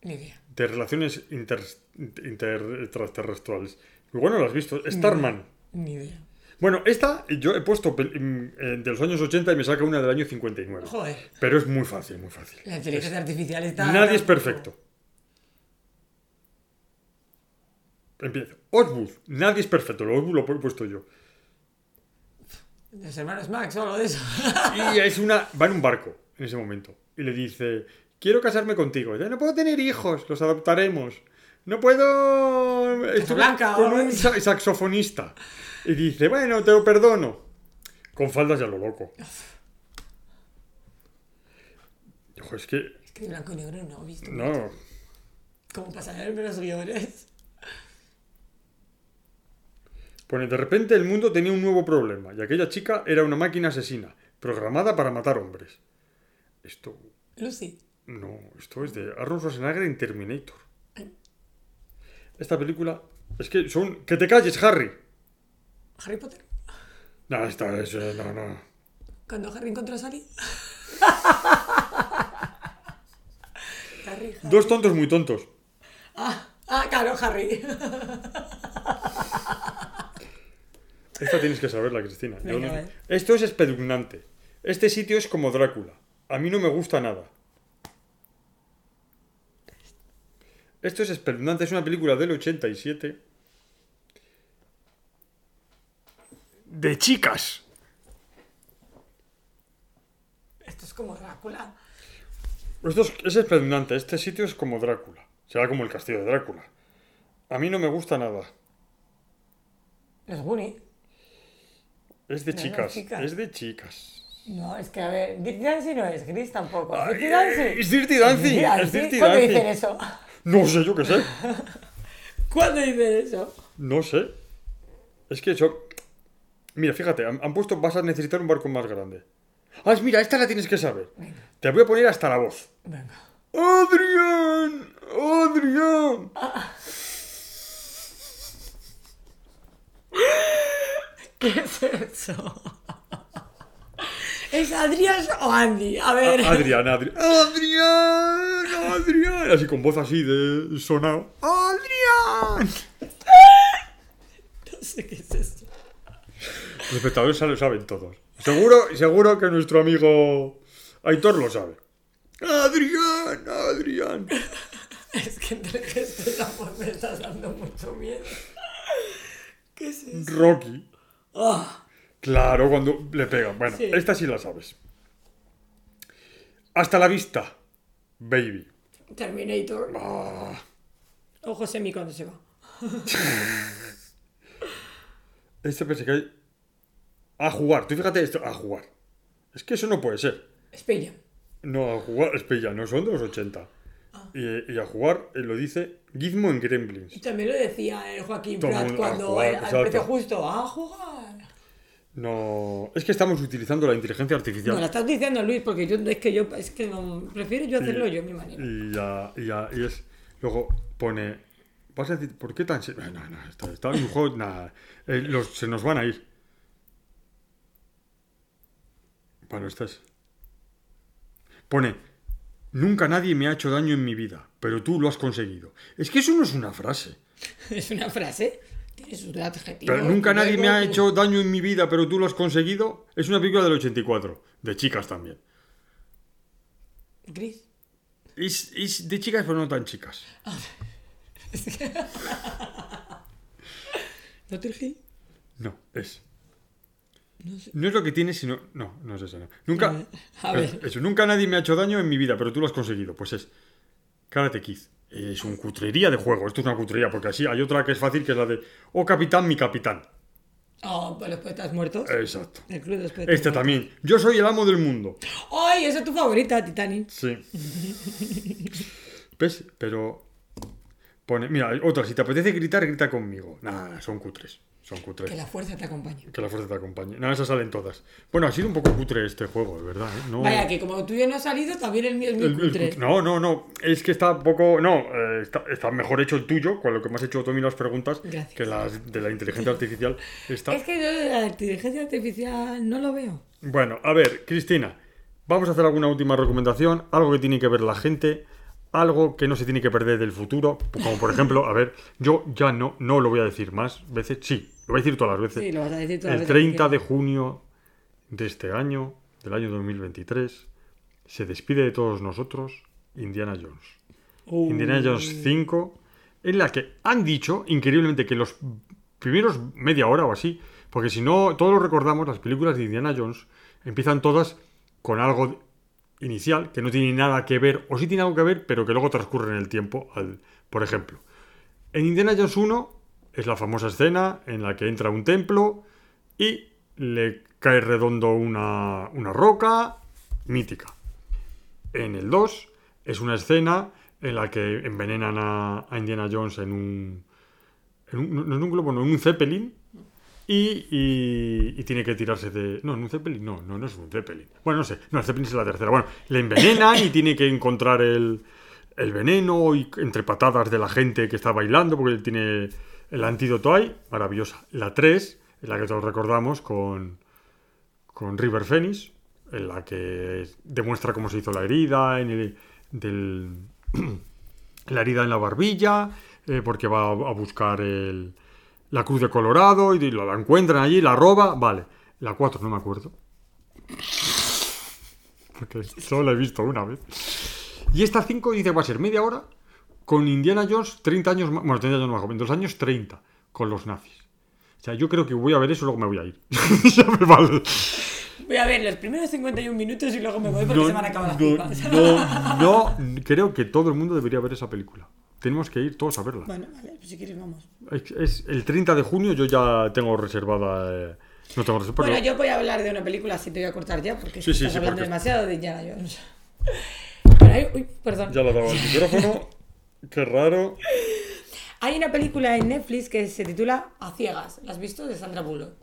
Ni idea. De relaciones inter, interterrestriales. Igual no lo has visto. Starman. Ni idea. Bueno, esta yo he puesto mm, de los años 80 y me saca una del año 59. Joder. Pero es muy fácil, muy fácil. La inteligencia artificial está. Nadie es perfecto. Empiezo. Oswood. Nadie es perfecto. Lo Oswood lo he puesto yo. Los hermanos Max o algo de eso. Y es una. Va en un barco en ese momento. Y le dice: Quiero casarme contigo. Dice, no puedo tener hijos, los adoptaremos. No puedo. Estuve Blanca, con un sa- saxofonista. Y dice: Bueno, te lo perdono. Con faldas ya lo loco. Ojo, es que. Es que de blanco y negro no he visto. No. ¿Cómo pasan a ver los guiones? Pone, de repente el mundo tenía un nuevo problema y aquella chica era una máquina asesina, programada para matar hombres. Esto, Lucy. no, esto es de Arnold Schwarzenegger en Terminator. Esta película, es que son... ¡Que te calles, Harry! Harry Potter. No, esta es... eh, no, no. Cuando Harry encontró a Sally. Harry, Harry. Dos tontos muy tontos. Ah, ah, claro, Harry. Esta tienes que saberla, Cristina. Venga, no-. Esto es espeluznante. Este sitio es como Drácula. A mí no me gusta nada. Esto es espeluznante. Es una película del 87. De chicas. Esto es como Drácula. Esto es, es espeluznante. Este sitio es como Drácula. Será como el castillo de Drácula. A mí no me gusta nada. Es Goonies. Es de No, chicas. Es de chicas. No, es que a ver, Dirty Dancing no es, Gris tampoco. Ay, Dirty Dancing. Es Dirty Dancing. Dirty Es Dancing. Dirty ¿Cuándo Dancing. dicen eso? No sé, yo qué sé. ¿Cuándo dicen eso? No sé. Es que eso. Mira, fíjate, han, han puesto vas a necesitar un barco más grande. Ah, mira, esta la tienes que saber. Te voy a poner hasta la voz. Venga. ¡Adrián! ¡Adrián! ¿Qué es eso? ¿Es Adrián o Andy? A ver. A- Adrián, Adrián. ¡Adrián! ¡Adrián! Así con voz así de sonado. ¡Adrián! No sé qué es eso. Los espectadores ya lo saben todos. Seguro, seguro que nuestro amigo Aitor lo sabe. ¡Adrián! ¡Adrián! Es que entre el gesto y la voz me estás dando mucho miedo. ¿Qué es eso? Rocky. Ah, Claro, cuando le pegan. Bueno, Sí. esta sí la sabes. Hasta la vista, baby. Terminator. Ah, Ojo semi cuando se va. este pensé que hay... A jugar, tú fíjate esto, a jugar. Es que eso no puede ser. Espilla. No, a jugar, espera, no son de los 80. Y, y a jugar, eh, lo dice Gizmo en Gremlins. También lo decía el Joaquín Todo mundo cuando jugar, era al precio justo. ¡A jugar! No, es que estamos utilizando la inteligencia artificial. No, la estás diciendo Luis, porque yo es que yo es que no, prefiero yo hacerlo yo a mi manera. Y ya, y ya, y es. Luego pone. Vas a decir, ¿por qué tan.? se- No, no, no, está, está un juego, nada. Eh, los, se nos van a ir. Bueno, esta es. Pone. Nunca nadie me ha hecho daño en mi vida, pero tú lo has conseguido. Es que eso no es una frase. Es una frase. Tiene sus adjetivos. Pero nunca nadie me ha hecho daño en mi vida, pero tú lo has conseguido. Es una película del 84, de chicas también. Gris. Es, es de chicas, pero no tan chicas. Hill. No, es. No sé. No es lo que tienes, sino. No, no es esa. no. Nunca. A ver. Eso, nunca nadie me ha hecho daño en mi vida, pero tú lo has conseguido. Pues es. Karate Kid. Es un cutrería de juego. Esto es una cutrería, porque así hay otra que es fácil, que es la de. Oh, capitán, mi capitán. Oh, los poetas muertos. Exacto. El club de los poetas Este muertos. también. Yo soy el amo del mundo. ¡Ay, esa es tu favorita, Titanic! Sí. ¿Ves? Pero. Pone. Mira, otra. Si te apetece gritar, grita conmigo. Nah, son cutres. Son cutres. Que la fuerza te acompañe. Que la fuerza te acompañe. Nada, esas salen todas. Bueno, ha sido un poco cutre este juego, de verdad. ¿eh? No... Vaya, que como tuyo no ha salido, también el mío es muy El- cutre. cut- no, no, no. Es que está poco. No, eh, está, está mejor hecho el tuyo, con lo que me has hecho tú las preguntas, Gracias. que las de la inteligencia artificial. Está... Es que yo de la inteligencia artificial no lo veo. Bueno, a ver, Cristina, vamos a hacer alguna última recomendación, algo que tiene que ver la gente, algo que no se tiene que perder del futuro, como por ejemplo, a ver, yo ya no, no lo voy a decir más veces, sí, lo voy a decir todas las veces. Sí, lo vas a decir todas El las veces que 30 de junio de este año, del año 2023, se despide de todos nosotros Indiana Jones. Indiana Jones 5, en la que han dicho, increíblemente, que los primeros media hora o así, porque si no, todos lo recordamos, las películas de Indiana Jones empiezan todas con algo inicial que no tiene nada que ver, o sí tiene algo que ver, pero que luego transcurre en el tiempo. al- por ejemplo, en Indiana Jones 1 es la famosa escena en la que entra a un templo y le cae redondo una, una roca mítica. En el 2 es una escena en la que envenenan a, Indiana Jones en un, en un- No en un globo, no, en un Zeppelin. Y, y- y tiene que tirarse de. No, en un Zeppelin, no, no, no es un Zeppelin. Bueno, no sé, no, el Zeppelin es la tercera. Bueno, le envenenan y tiene que encontrar el, el veneno y entre patadas de la gente que está bailando, porque él tiene el antídoto ahí. Maravillosa. La 3, en la que todos recordamos con, con River Phoenix, en la que demuestra cómo se hizo la herida, en el, del, la herida en la barbilla, eh, porque va a, a buscar el- la cruz de Colorado y la, la encuentran allí, la roba, vale. La 4 no me acuerdo. Porque solo la he visto una vez. Y esta 5 dice va a ser media hora con Indiana Jones 30 años más, bueno, 30 años más joven, dos años 30 con los nazis. O sea, yo creo que voy a ver eso y luego me voy a ir. ya me vale. Voy a ver los primeros 51 minutos y luego me voy porque se van a acabar las no, pipas. no, no, creo que todo el mundo debería ver esa película. Tenemos que ir todos a verla. Bueno, vale, pues si quieres vamos. Es, es el 30 de junio, yo ya tengo reservada. eh, no tengo reservada. Bueno, yo voy a hablar de una película, así te voy a cortar ya, porque Sí, estás sí, hablando porque- demasiado de Indiana Jones. Bueno, hay- uy, perdón. Ya he dado al micrófono. Qué raro. Hay una película en Netflix que se titula A Ciegas. ¿La has visto? De Sandra Bullock.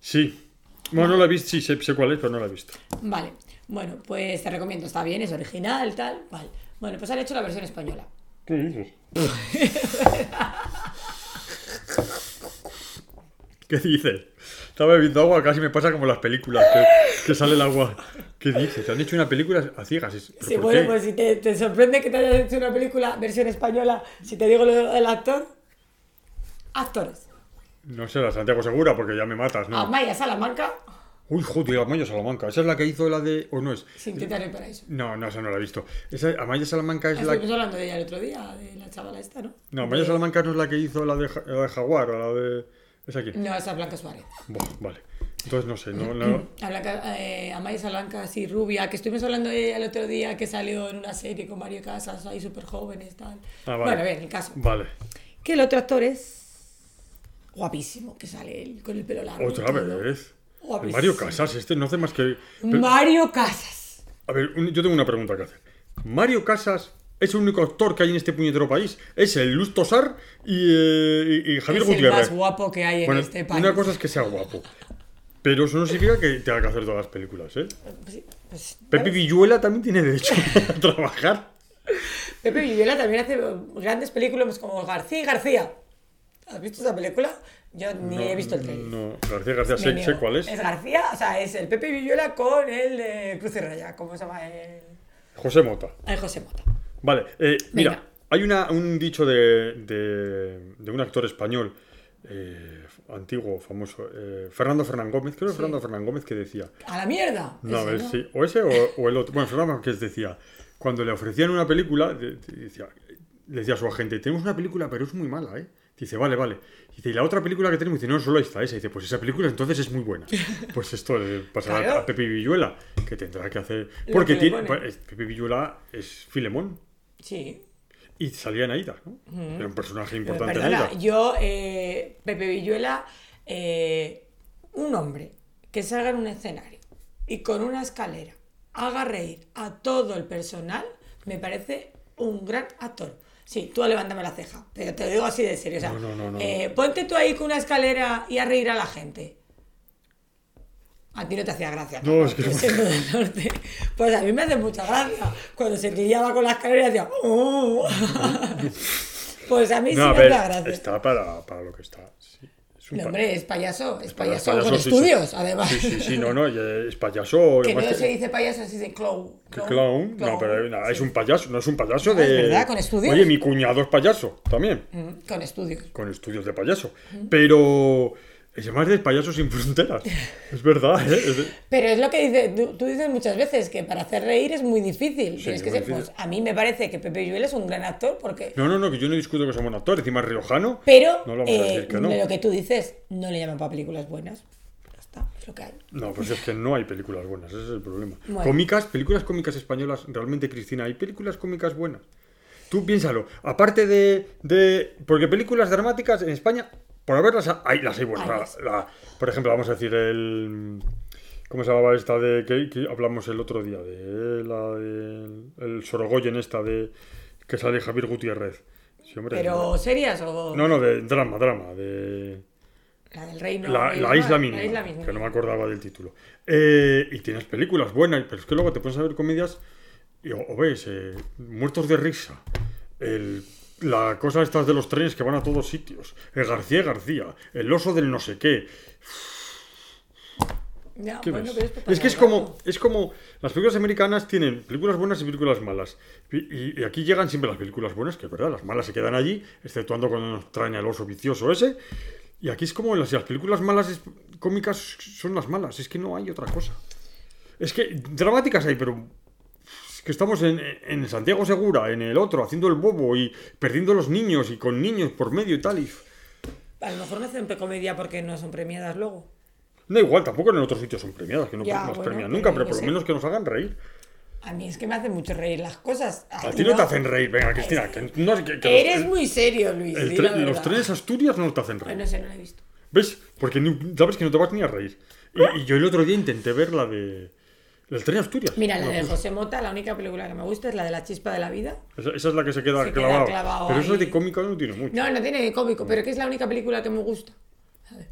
Sí. Bueno, no la he visto, sí, sé, sé cuál es, pero no la he visto. Vale. Bueno, pues te recomiendo. Está bien, es original, tal. Vale. Bueno, pues han hecho la versión española. ¿Qué dices? ¿Qué dices? Estaba bebiendo agua, casi me pasa como las películas, que, que sale el agua. ¿Qué dices? Han hecho una película a ciegas. es- ¿pero Sí, por bueno, qué? pues si te, te sorprende que te hayas hecho una película versión española, si te digo lo del actor. Actores. No sé, la Santiago Segura, porque ya me matas, ¿no? Amaya Salamanca, Uy, joder, Amaya Salamanca. ¿Esa es la que hizo la de.? ¿O no es? sin tentar el paraíso. No, no, esa no la he visto. Esa, Amaya Salamanca es la. Estuvimos hablando de ella el otro día, de la chavala esta, ¿no? No, Amaya De- Salamanca no es la que hizo la de, la de Jaguar, o la de. ¿Esa quién? No, esa es Blanca Suárez. Buah, vale. Entonces no sé, no. no- A Blanca, eh, Amaya Salamanca, así rubia, que estuvimos hablando de ella el otro día, que salió en una serie con Mario Casas, ahí súper jóvenes, tal. Ah, vale. Bueno, a ver, el caso. Vale. Que el otro actor es guapísimo, que sale él con el pelo largo. Otra vez. Guapísimo. Mario Casas, este no hace más que. pero- Mario Casas. A ver, un- yo tengo una pregunta que hacer. Mario Casas es el único actor que hay en este puñetero país. Es el Luz Tosar y, eh, y- y Javier es el Gutiérrez. más guapo que hay en Bueno, este país. una cosa es que sea guapo. Pero eso no significa que tenga que hacer todas las películas, ¿eh? Pues, Pepe. Villuela también tiene derecho a trabajar. Pepe Villuela también hace grandes películas como García y García. ¿Has visto esa película? Yo ni he visto el trailer. No, García García, sé, sé cuál es. Es García, o sea, es el Pepe Villuela con el de Cruz y Raya. ¿Cómo se llama? El, José Mota. el José Mota. Vale, eh, mira, hay una, un dicho de, de, de un actor español eh, antiguo, famoso, eh, Fernando Fernán Gómez, creo que Sí. Fernando Fernán Gómez que decía, ¡A la mierda! no, Ese, ¿no? si, o ese o, o el otro, bueno, Fernando que decía, cuando le ofrecían una película, de- de- decía, le decía a su agente, tenemos una película, pero es muy mala, ¿eh? Dice, vale, vale. Dice, y la otra película que tenemos, dice, no, solo está esa. Dice, pues esa película entonces es muy buena. Pues esto le pasará Claro. a Pepe Villuela, que tendrá que hacer. Porque que tiene, pues, Pepe Villuela es Filemón. Sí. Y salía en Aida, ¿no? Era un personaje Pero importante en Aida. yo, eh, Pepe Villuela, eh, un hombre que salga en un escenario y con una escalera haga reír a todo el personal, me parece un gran actor. Sí, tú levántame la ceja, pero te lo digo así de serio. O sea, no, no, no. eh, ponte tú ahí con una escalera y a reír a la gente. A ti no te hacía gracia. No, es que del norte. Pues a mí me hace mucha gracia. Cuando se guiaba con la escalera y hacía. "Oh". pues a mí sí a me hace gracia. está para, para lo que está. sí. Es un No, hombre, es payaso, es payaso, payaso, con sí, sí. estudios, además. Sí, sí, sí, no, no, es payaso. que no se dice payaso, se dice clown. que clown, no, pero no, es un payaso, no es un payaso de. es verdad, con estudios. Oye, mi cuñado es payaso también, Mm, Con estudios. con estudios de payaso. Pero es más de payaso sin fronteras. Es verdad, ¿eh? Es de- Pero es lo que dice, tú, tú dices muchas veces, que para hacer reír es muy difícil. Tienes es que ser, pues a mí me parece que Pepe Lluel es un gran actor porque... No, no, no, que yo no discuto que sea buen actor, encima es riojano. Pero No lo vamos a eh, decir que no. lo que tú dices, no le llaman para películas buenas. Ya está, es lo que hay. No, pues es que no hay películas buenas, ese es el problema. Bueno. Cómicas, películas cómicas españolas, realmente, Cristina, ¿hay películas cómicas buenas? Tú piénsalo, aparte de, de- Porque películas dramáticas en España, por haberlas, hay, las hay buenas. Hay La- la- por ejemplo, vamos a decir el... ¿Cómo se llamaba esta de que, que hablamos el otro día? De la de... El Sorogoyen esta de... Que sale Javier Gutiérrez. Sí, hombre, Pero serias o... No, no, de drama, drama, de... La del reino... La, el- la no, isla mínima, La isla mínima. que no me acordaba del título. Eh, y tienes películas buenas, pero es que luego te pones a ver comedias y o, o ves eh, Muertos de risa, el- la cosa estas de los trenes que van a todos sitios, el García García, el oso del no sé qué. Ya, ¿Qué bueno, ves? es que es como, es como las películas americanas tienen películas buenas y películas malas. Y, aquí llegan siempre las películas buenas, que es verdad, las malas se quedan allí, exceptuando cuando nos traen al oso vicioso ese. Y aquí es como las, las películas malas es- cómicas son las malas, es que no hay otra cosa. Es que dramáticas hay, pero que estamos en, en Santiago Segura, en el otro, haciendo el bobo y perdiendo los niños y con niños por medio y tal. Y... A lo mejor no hacen comedia porque no son premiadas luego. Da igual, tampoco en otros sitios son premiadas, que no Ya, nos bueno, premian nunca, pero por lo menos que nos hagan reír. A mí es que me hacen mucho reír las cosas. A ti no te hacen reír, venga, Cristina. Que no, que, que Eres los, muy serio, Luis. el los trenes Asturias no te hacen reír. no sé, no la he visto. ¿Ves? Porque sabes que no te vas ni a reír. Y, y yo el otro día intenté ver la de. El tren Asturias. Mira, la de José Mota, la única película que me gusta es la de La chispa de la vida. esa, esa es la que se queda Se queda clavada. clavado Pero eso ahí. de cómica no tiene mucho. No, no tiene de cómico, pero que es la única película que me gusta.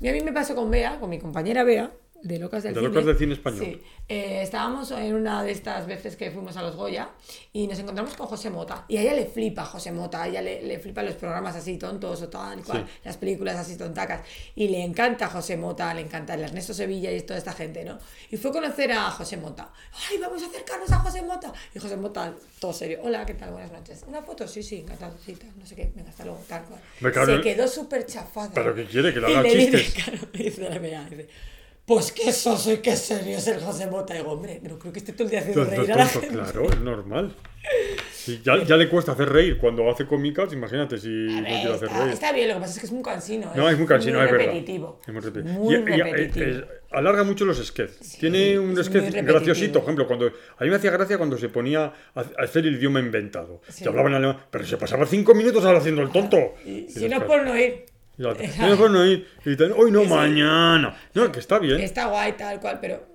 Y a mí me pasó con Bea, con mi compañera Bea, de Locas del De Cine. Locas del Cine Español. Sí. Eh, estábamos en una de estas veces que fuimos a los Goya y nos encontramos con José Mota. Y a ella le flipa José Mota, a ella le, le flipan los programas así tontos o tal, y cual, Sí. las películas así tontacas. Y le encanta José Mota, le encanta el Ernesto Sevilla y toda esta gente, ¿no? Y fue a conocer a José Mota. ¡Ay, vamos a acercarnos a José Mota! Y José Mota, todo serio. Hola, ¿qué tal? Buenas noches. ¿Una foto? Sí, sí, encantado. Sí, tal, no sé qué. Venga, hasta luego. Tal cual. Me Se quedó súper chafada. ¿Pero qué quiere? ¿Que le Y haga le dice, chistes? claro, dice Bea, dice, pues que eso soy que serio es el José Mota. Y digo, hombre, no creo que esté todo el día haciendo reír a la gente. claro, es normal. Si ya, ya le cuesta hacer reír cuando hace cómicas, imagínate si A no ver, quiere hacer está, reír. está bien, lo que pasa es que es muy cansino. No, es muy cansino, es verdad. Es muy repetitivo. Muy Y- y- repetitivo. eh, eh, alarga mucho los sketches. Tiene un sketch graciosito, por ejemplo, cuando a mí me hacía gracia cuando se ponía a, hacer el idioma inventado. Sí. Que hablaba en alemán, pero se pasaba cinco minutos ahora haciendo el tonto. Y Y si no por no ir. Ya, si no ir, y tal, hoy no, Sí, sí. mañana. No, que está bien. Está guay, tal cual, pero.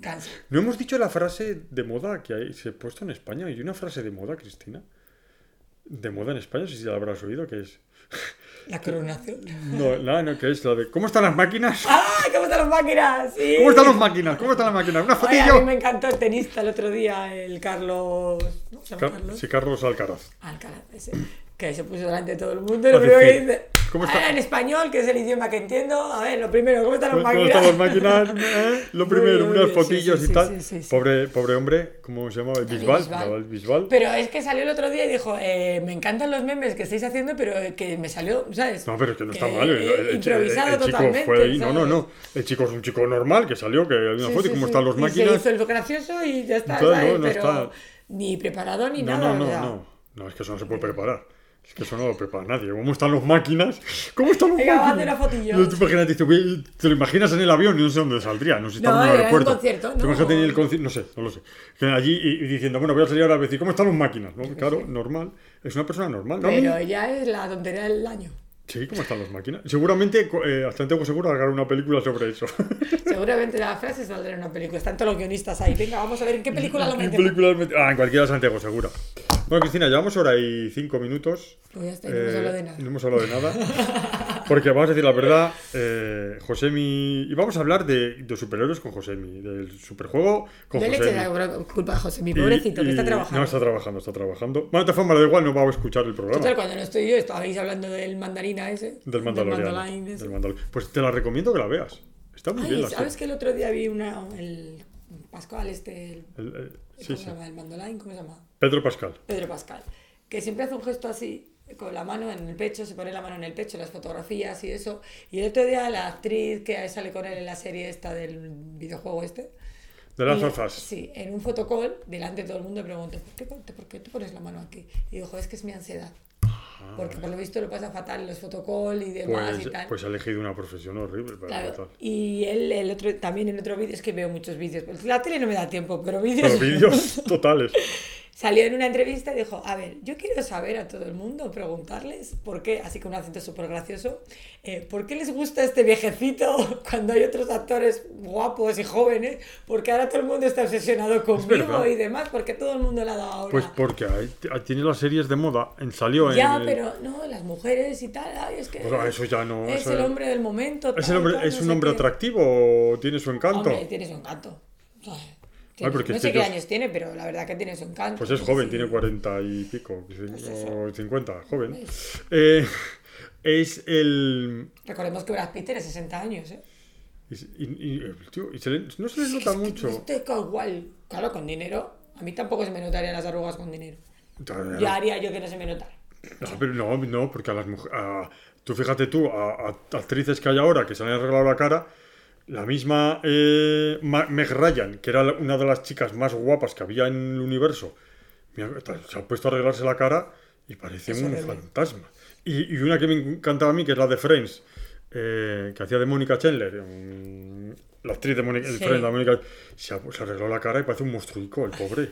Cansa. No hemos dicho la frase de moda que hay- se ha puesto en España. ¿Hay una frase de moda, Cristina? De moda en España, no sé si la habrás oído, que es... La coronación. No, la, no, que es la de... ¿Cómo están las máquinas? ¡Ay, cómo están las máquinas! Sí. ¿Cómo están las máquinas? ¿Cómo están las máquinas? ¿Una Ay, a mí fotillo? me encantó el tenista el otro día, el Carlos. ¿No se llama Car- Carlos? sí, Carlos Alcaraz. Alcalá, ese, que se puso delante de todo el mundo. Lo A primero que dice. ¿cómo está? "Ah, en español, que es el idioma que entiendo. A ver, lo primero, ¿cómo están las ¿Cómo máquinas? están las máquinas? ¿Eh? Lo primero, unas sí, fotillos sí, y tal. sí. Pobre, pobre hombre, ¿cómo se llamaba? El Bisbal. El Bisbal. Pero es que salió el otro día y dijo: eh, Me encantan los memes que estáis haciendo, pero que me salió, ¿sabes? No, pero es que no está mal. El, el- el- improvisado el chico totalmente. fue ahí. No, no, no. El chico es un chico normal que salió, que hay una foto y cómo están los Y máquinas. Se hizo el gracioso y ya está, no, no pero está. ni preparado ni No, nada. no, no, no. No, es que eso no se puede preparar. Es que eso no lo prepara nadie. ¿Cómo están las máquinas? ¿Cómo están las Venga, máquinas? una fotillo. No, tú imagínate, dice, "Güey, te lo imaginas en el avión y no sé dónde saldría. No sé si No, estamos en era un un aeropuerto. concierto, no. en el concierto, no sé, no lo sé. Que allí y, y diciendo, bueno, voy a salir ahora a decir, ¿cómo están las máquinas? ¿No? Claro, normal. Es una persona normal. ¿no? Pero ya es la tontería del año. Sí, ¿cómo están las máquinas? Seguramente, eh, hasta tengo seguro hacer una película sobre eso. Seguramente la frase saldrá en una película. Están todos los guionistas ahí. Venga, vamos a ver en qué película lo ¿Qué metemos. películas met- Ah, en cualquiera de Santiago, seguro. Bueno, Cristina, llevamos hora y cinco minutos. Pues ya está, y no hemos Eh, hablado de nada. No hemos hablado de nada. Porque vamos a decir la verdad, eh, Josemi. Y vamos a hablar de, de superhéroes con Josemi, del superjuego con No le eches Josemi. la culpa a José, mi Y- pobrecito, que está trabajando. No, está trabajando, está trabajando. Bueno, de todas formas, da igual, no va a escuchar el programa. Total, cuando no estoy yo, estabais hablando del mandarina ese. Del. Mandalorian del Mandal- Pues te la recomiendo que la veas. Está muy bien Ay, la ¿sabes serie. que el otro día vi una, el Pascual este, el, El- el- sí, ¿cómo sí. se llama? El Mandalorian, ¿cómo se llama? Pedro Pascal. Pedro Pascal, que siempre hace un gesto así, con la mano en el pecho, se pone la mano en el pecho, las fotografías y eso. Y el otro día la actriz que sale con él en la serie esta del videojuego este, De las. Sí, en un fotocall, delante de todo el mundo, le pregunto, ¿por qué, ¿por qué te pones la mano aquí? Y dijo, es que es mi ansiedad. Porque por lo visto lo pasa fatal en los fotocall y demás Pues, y tal. pues ha elegido una profesión horrible. Para Claro, tratar. y él el otro, también en otro vídeo, es que veo muchos vídeos, pues la tele no me da tiempo, pero vídeos... Pero vídeos totales. Salió en una entrevista y dijo, a ver, yo quiero saber a todo el mundo, preguntarles por qué, así con un acento súper gracioso, eh, ¿por qué les gusta este viejecito cuando hay otros actores guapos y jóvenes? Porque ahora todo el mundo está obsesionado conmigo y demás, porque todo el mundo le ha dado ahora. Pues porque hay- tiene las series de moda. En, salió en. ya, el- pero no, las mujeres y tal, ay, es que Pues, ah, eso ya no. es eso el es- hombre del momento. ¿Es, tal, el hombre, tal, ¿Es no un hombre qué. atractivo tiene su encanto? Hombre, tiene su encanto. Ay, porque no sé qué años tiene, pero la verdad que tiene su encanto. Pues es joven, sí. tiene 40 y pico, Pues o 50, joven. Eh, es el. Recordemos que Brad Pitt tiene 60 años, ¿eh? Y, y- y- tío, y se le- no se le nota Es que mucho. Este igual, claro, con dinero. A mí tampoco se me notarían las arrugas con dinero. Ya haría yo que no se me notara. No, pero no, no, porque a las mujeres. tú fíjate tú, a, a actrices que hay ahora que se han arreglado la cara. La misma eh, Meg Ryan, que era una de las chicas más guapas que había en el universo, se ha puesto a arreglarse la cara y parece un fantasma. Y, y una que me encantaba a mí, que es la de Friends, eh, que hacía de Mónica Chandler, la actriz de Mónica, de Sí. Friends, la Mónica, se, se arregló la cara y parece un monstruico, el pobre.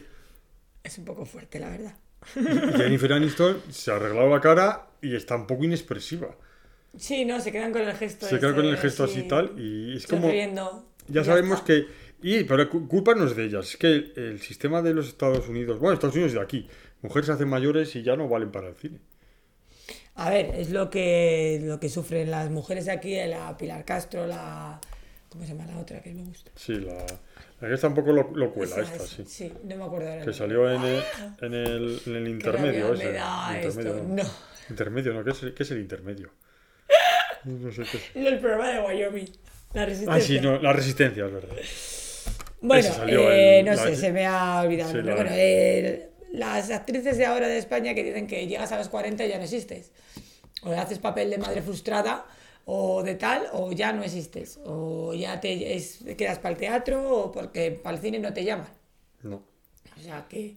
Es un poco fuerte, la verdad. Y Jennifer Aniston se ha arreglado la cara y está un poco inexpresiva. Sí, no, se quedan con el gesto. Se queda ese, con el gesto así y tal y es como sonriendo, ya sabemos está. que y pero cu- culpa no es de ellas es que el, el sistema de los Estados Unidos bueno Estados Unidos de aquí mujeres se hacen mayores y ya no valen para el cine A ver, es lo que, lo que sufren las mujeres de aquí, la Pilar Castro, la... ¿Cómo se llama la otra que me gusta? sí la, la que está un poco lo, lo cuela esta es, sí sí, no me acuerdo ahora. que salió en el, en el, en el intermedio ese. me da intermedio, esto, no. no. intermedio no ¿qué es, qué es el intermedio? No sé qué. El programa de Wyoming. La resistencia. ah sí no la resistencia es verdad Bueno, eh, el- no la- sé, se me ha olvidado. Sí, la- bueno, eh, las actrices de ahora de España que dicen que llegas a los 40 y ya no existes. O haces papel de madre frustrada o de tal, o ya no existes. O ya te es- quedas para el teatro o porque para el cine no te llaman. no O sea que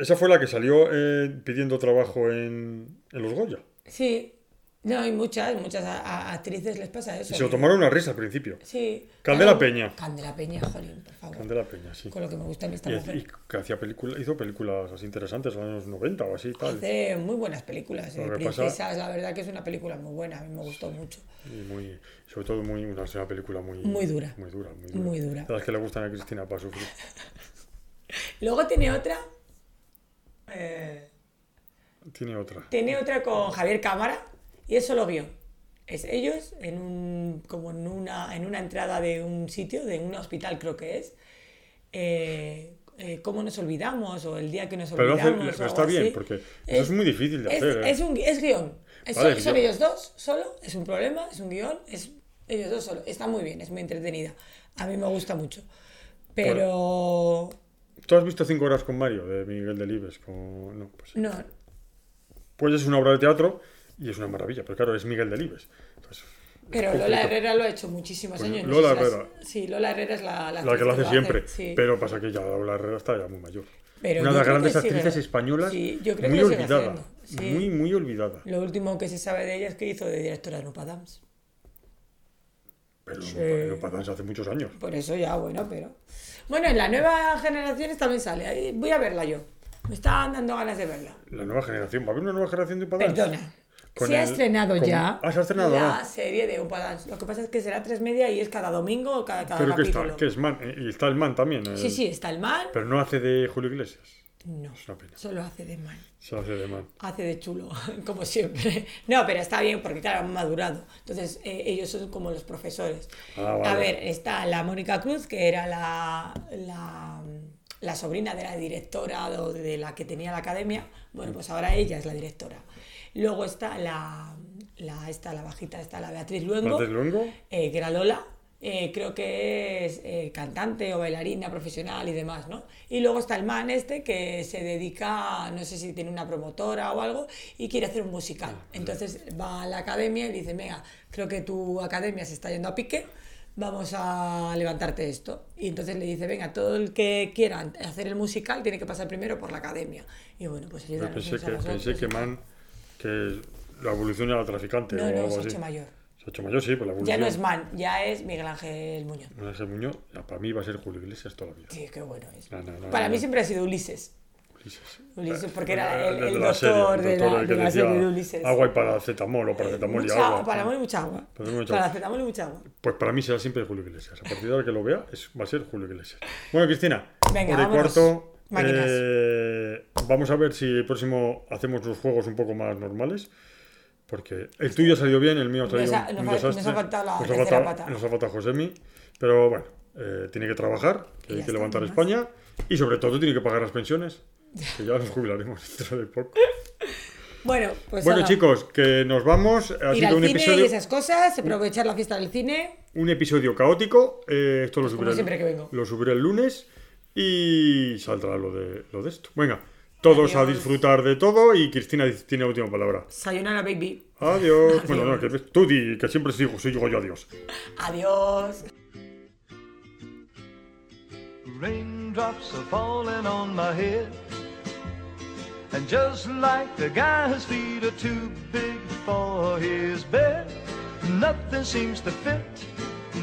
esa fue la que salió eh, pidiendo trabajo en, en los Goya sí, no hay muchas, muchas a- a- actrices les pasa eso. y se lo tomaron una risa al principio Sí. Candela Claro, Peña. Candela Peña, jolín, por favor. Candela Peña, sí. Con lo que me gusta a mí esta Y, mujer. y que hacía película, hizo películas así interesantes en los años 90 o así y tal. Hace muy buenas películas, eh, que pasa- Princesas, la verdad que es una película muy buena, a mí me gustó mucho. Y muy, sobre todo muy, una, una película muy, Muy dura. Muy dura, muy dura. Muy dura. De las que le gustan a Cristina para sufrir. Luego tiene otra, eh, Tiene otra. tiene otra con Javier Cámara y es solo guion. Es ellos en un, como en una, en una entrada de un sitio, de un hospital creo que es. Eh, eh, ¿Cómo nos olvidamos? O el día que nos Pero, lo hace- olvidamos. pero algo está bien, así. porque eso es muy difícil de es, hacer. ¿eh? es un, es guion. Vale, son, ellos dos solo, es un problema, es un guion, es ellos dos solo. Está muy bien, es muy entretenida. A mí me gusta mucho. Pero ¿Tú has visto Cinco horas con Mario de Miguel Delibes? Con... No, pues, no, pues es una obra de teatro y es una maravilla, pero claro, es Miguel Delibes. Entonces, pero Lola. Herrera lo ha hecho muchísimos Pues años. no Lola sé si las- Herrera. Sí, Lola Herrera es la, la La que lo hace siempre. sí. Pero pasa que ya la Herrera está ya muy mayor. Pero Una de las grandes sigue- actrices españolas Sí, yo creo muy que olvidada. sí. Muy, muy olvidada. Lo último que se sabe de ella es que hizo de directora de Nupa Dams. Pero no pasan hace muchos años. Por eso ya, bueno, pero. Bueno, en las nuevas generaciones también sale. Voy a verla yo. Me están dando ganas de verla. La nueva generación. ¿Va a haber una nueva generación de Upadance? Perdona. Con Se ha estrenado con- ya Ah, se ha estrenado, la serie de Upadance. Lo que pasa es que será tres media y es cada domingo o cada, cada Pero que está, que es man. eh, Y está el man también. el- Sí, sí, está el man. Pero no hace de Julio Iglesias. No, Es una pena. solo hace de man. Se hace de man. Hace de chulo, como siempre. No, pero está bien porque, claro, han madurado. Entonces, eh, ellos son como los profesores. Ah, vale. A ver, está la Mónica Cruz, que era la, la, la sobrina de la directora o de la que tenía la academia. Bueno, pues ahora ella es la directora. Luego está la, la, esta, la bajita, está la Beatriz Luengo, ¿Beatriz Luengo? eh, que era Lola. eh, creo que es eh, cantante o bailarina profesional y demás, ¿no? Y luego está el man este que se dedica, no sé si tiene una promotora o algo, y quiere hacer un musical. Entonces va a la academia y dice, venga, creo que tu academia se está yendo a pique, vamos a levantarte esto. Y entonces le dice, venga, todo el que quiera hacer el musical tiene que pasar primero por la academia. Y bueno, pues los pensé a que, pensé que man. Que la evolución era traficante No, o no, algo así. hecho mayor. Se ha hecho mayor, sí, pues la Ya evolución. no es man, ya es Miguel Ángel Muñoz. Miguel Ángel Muñoz, ya, para mí va a ser Julio Iglesias toda la vida. Sí, qué bueno es. No, no, no, Para mí siempre ha sido Ulises. Ulises. Ulises, porque era el, de el serie, doctor el de la, el que de la decía serie de Ulises. Agua y paracetamol o paracetamol y Mucha- agua. Para mí mucha agua. Para. Paracetamol y mucha agua. Pues para mí será siempre Julio Iglesias. A partir de ahora que lo vea, es, va a ser Julio Iglesias. Bueno, Cristina, Venga, y vámonos. cuarto. Eh, vamos a ver si el próximo hacemos los juegos un poco más normales. Porque el tuyo ha salido bien, el mío ha Nos salido un, nos ha- nos ha faltado la nos, ha faltado, pata. nos ha faltado Josemi. Pero bueno, eh, tiene que trabajar, que hay que levantar más. España. Y sobre todo tiene que pagar las pensiones. Que ya nos jubilaremos dentro de poco. Bueno, pues Bueno, chicos, que nos vamos. Ha ir sido al un cine episodio, y esas cosas, aprovechar la fiesta del cine. un episodio caótico. eh, esto lo subiré, el- siempre que vengo. lo subiré el lunes y saldrá lo de, lo de esto. Venga, todos a Adiós. disfrutar de todo y Cristina tiene la última palabra. Sayonara, baby. Adiós. Bueno, no, que tú di, que siempre sigo, soy yo adiós. Adiós. Raindrops are falling on my head. And just like the guy whose feet are too big for his bed, nothing seems to fit.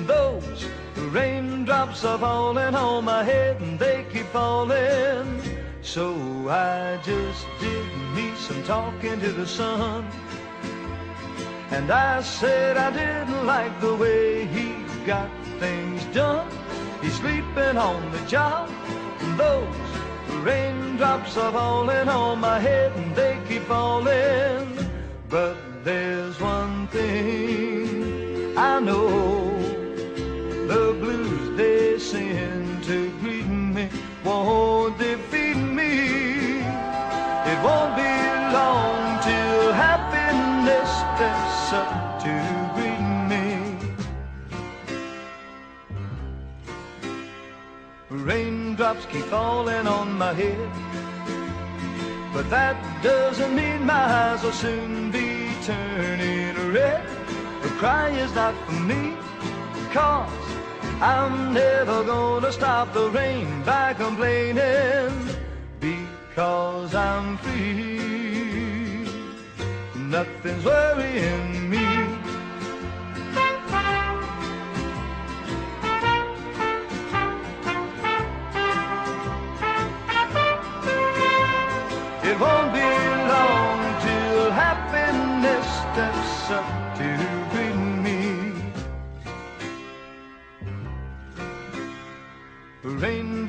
Those raindrops are falling on my head and they keep falling. So I just did me some talking to the sun. And I said I didn't like the way he got things done. He's sleeping on the job. Those raindrops are falling on my head and they keep falling. But there's one thing I know. The blues they send to greet me won't defeat me. It won't be long till happiness steps up to greet me. Raindrops keep falling on my head, but that doesn't mean my eyes will soon be turning red. The cry is not for me, cause I'm never gonna stop the rain by complaining because I'm free. Nothing's worrying me. It won't be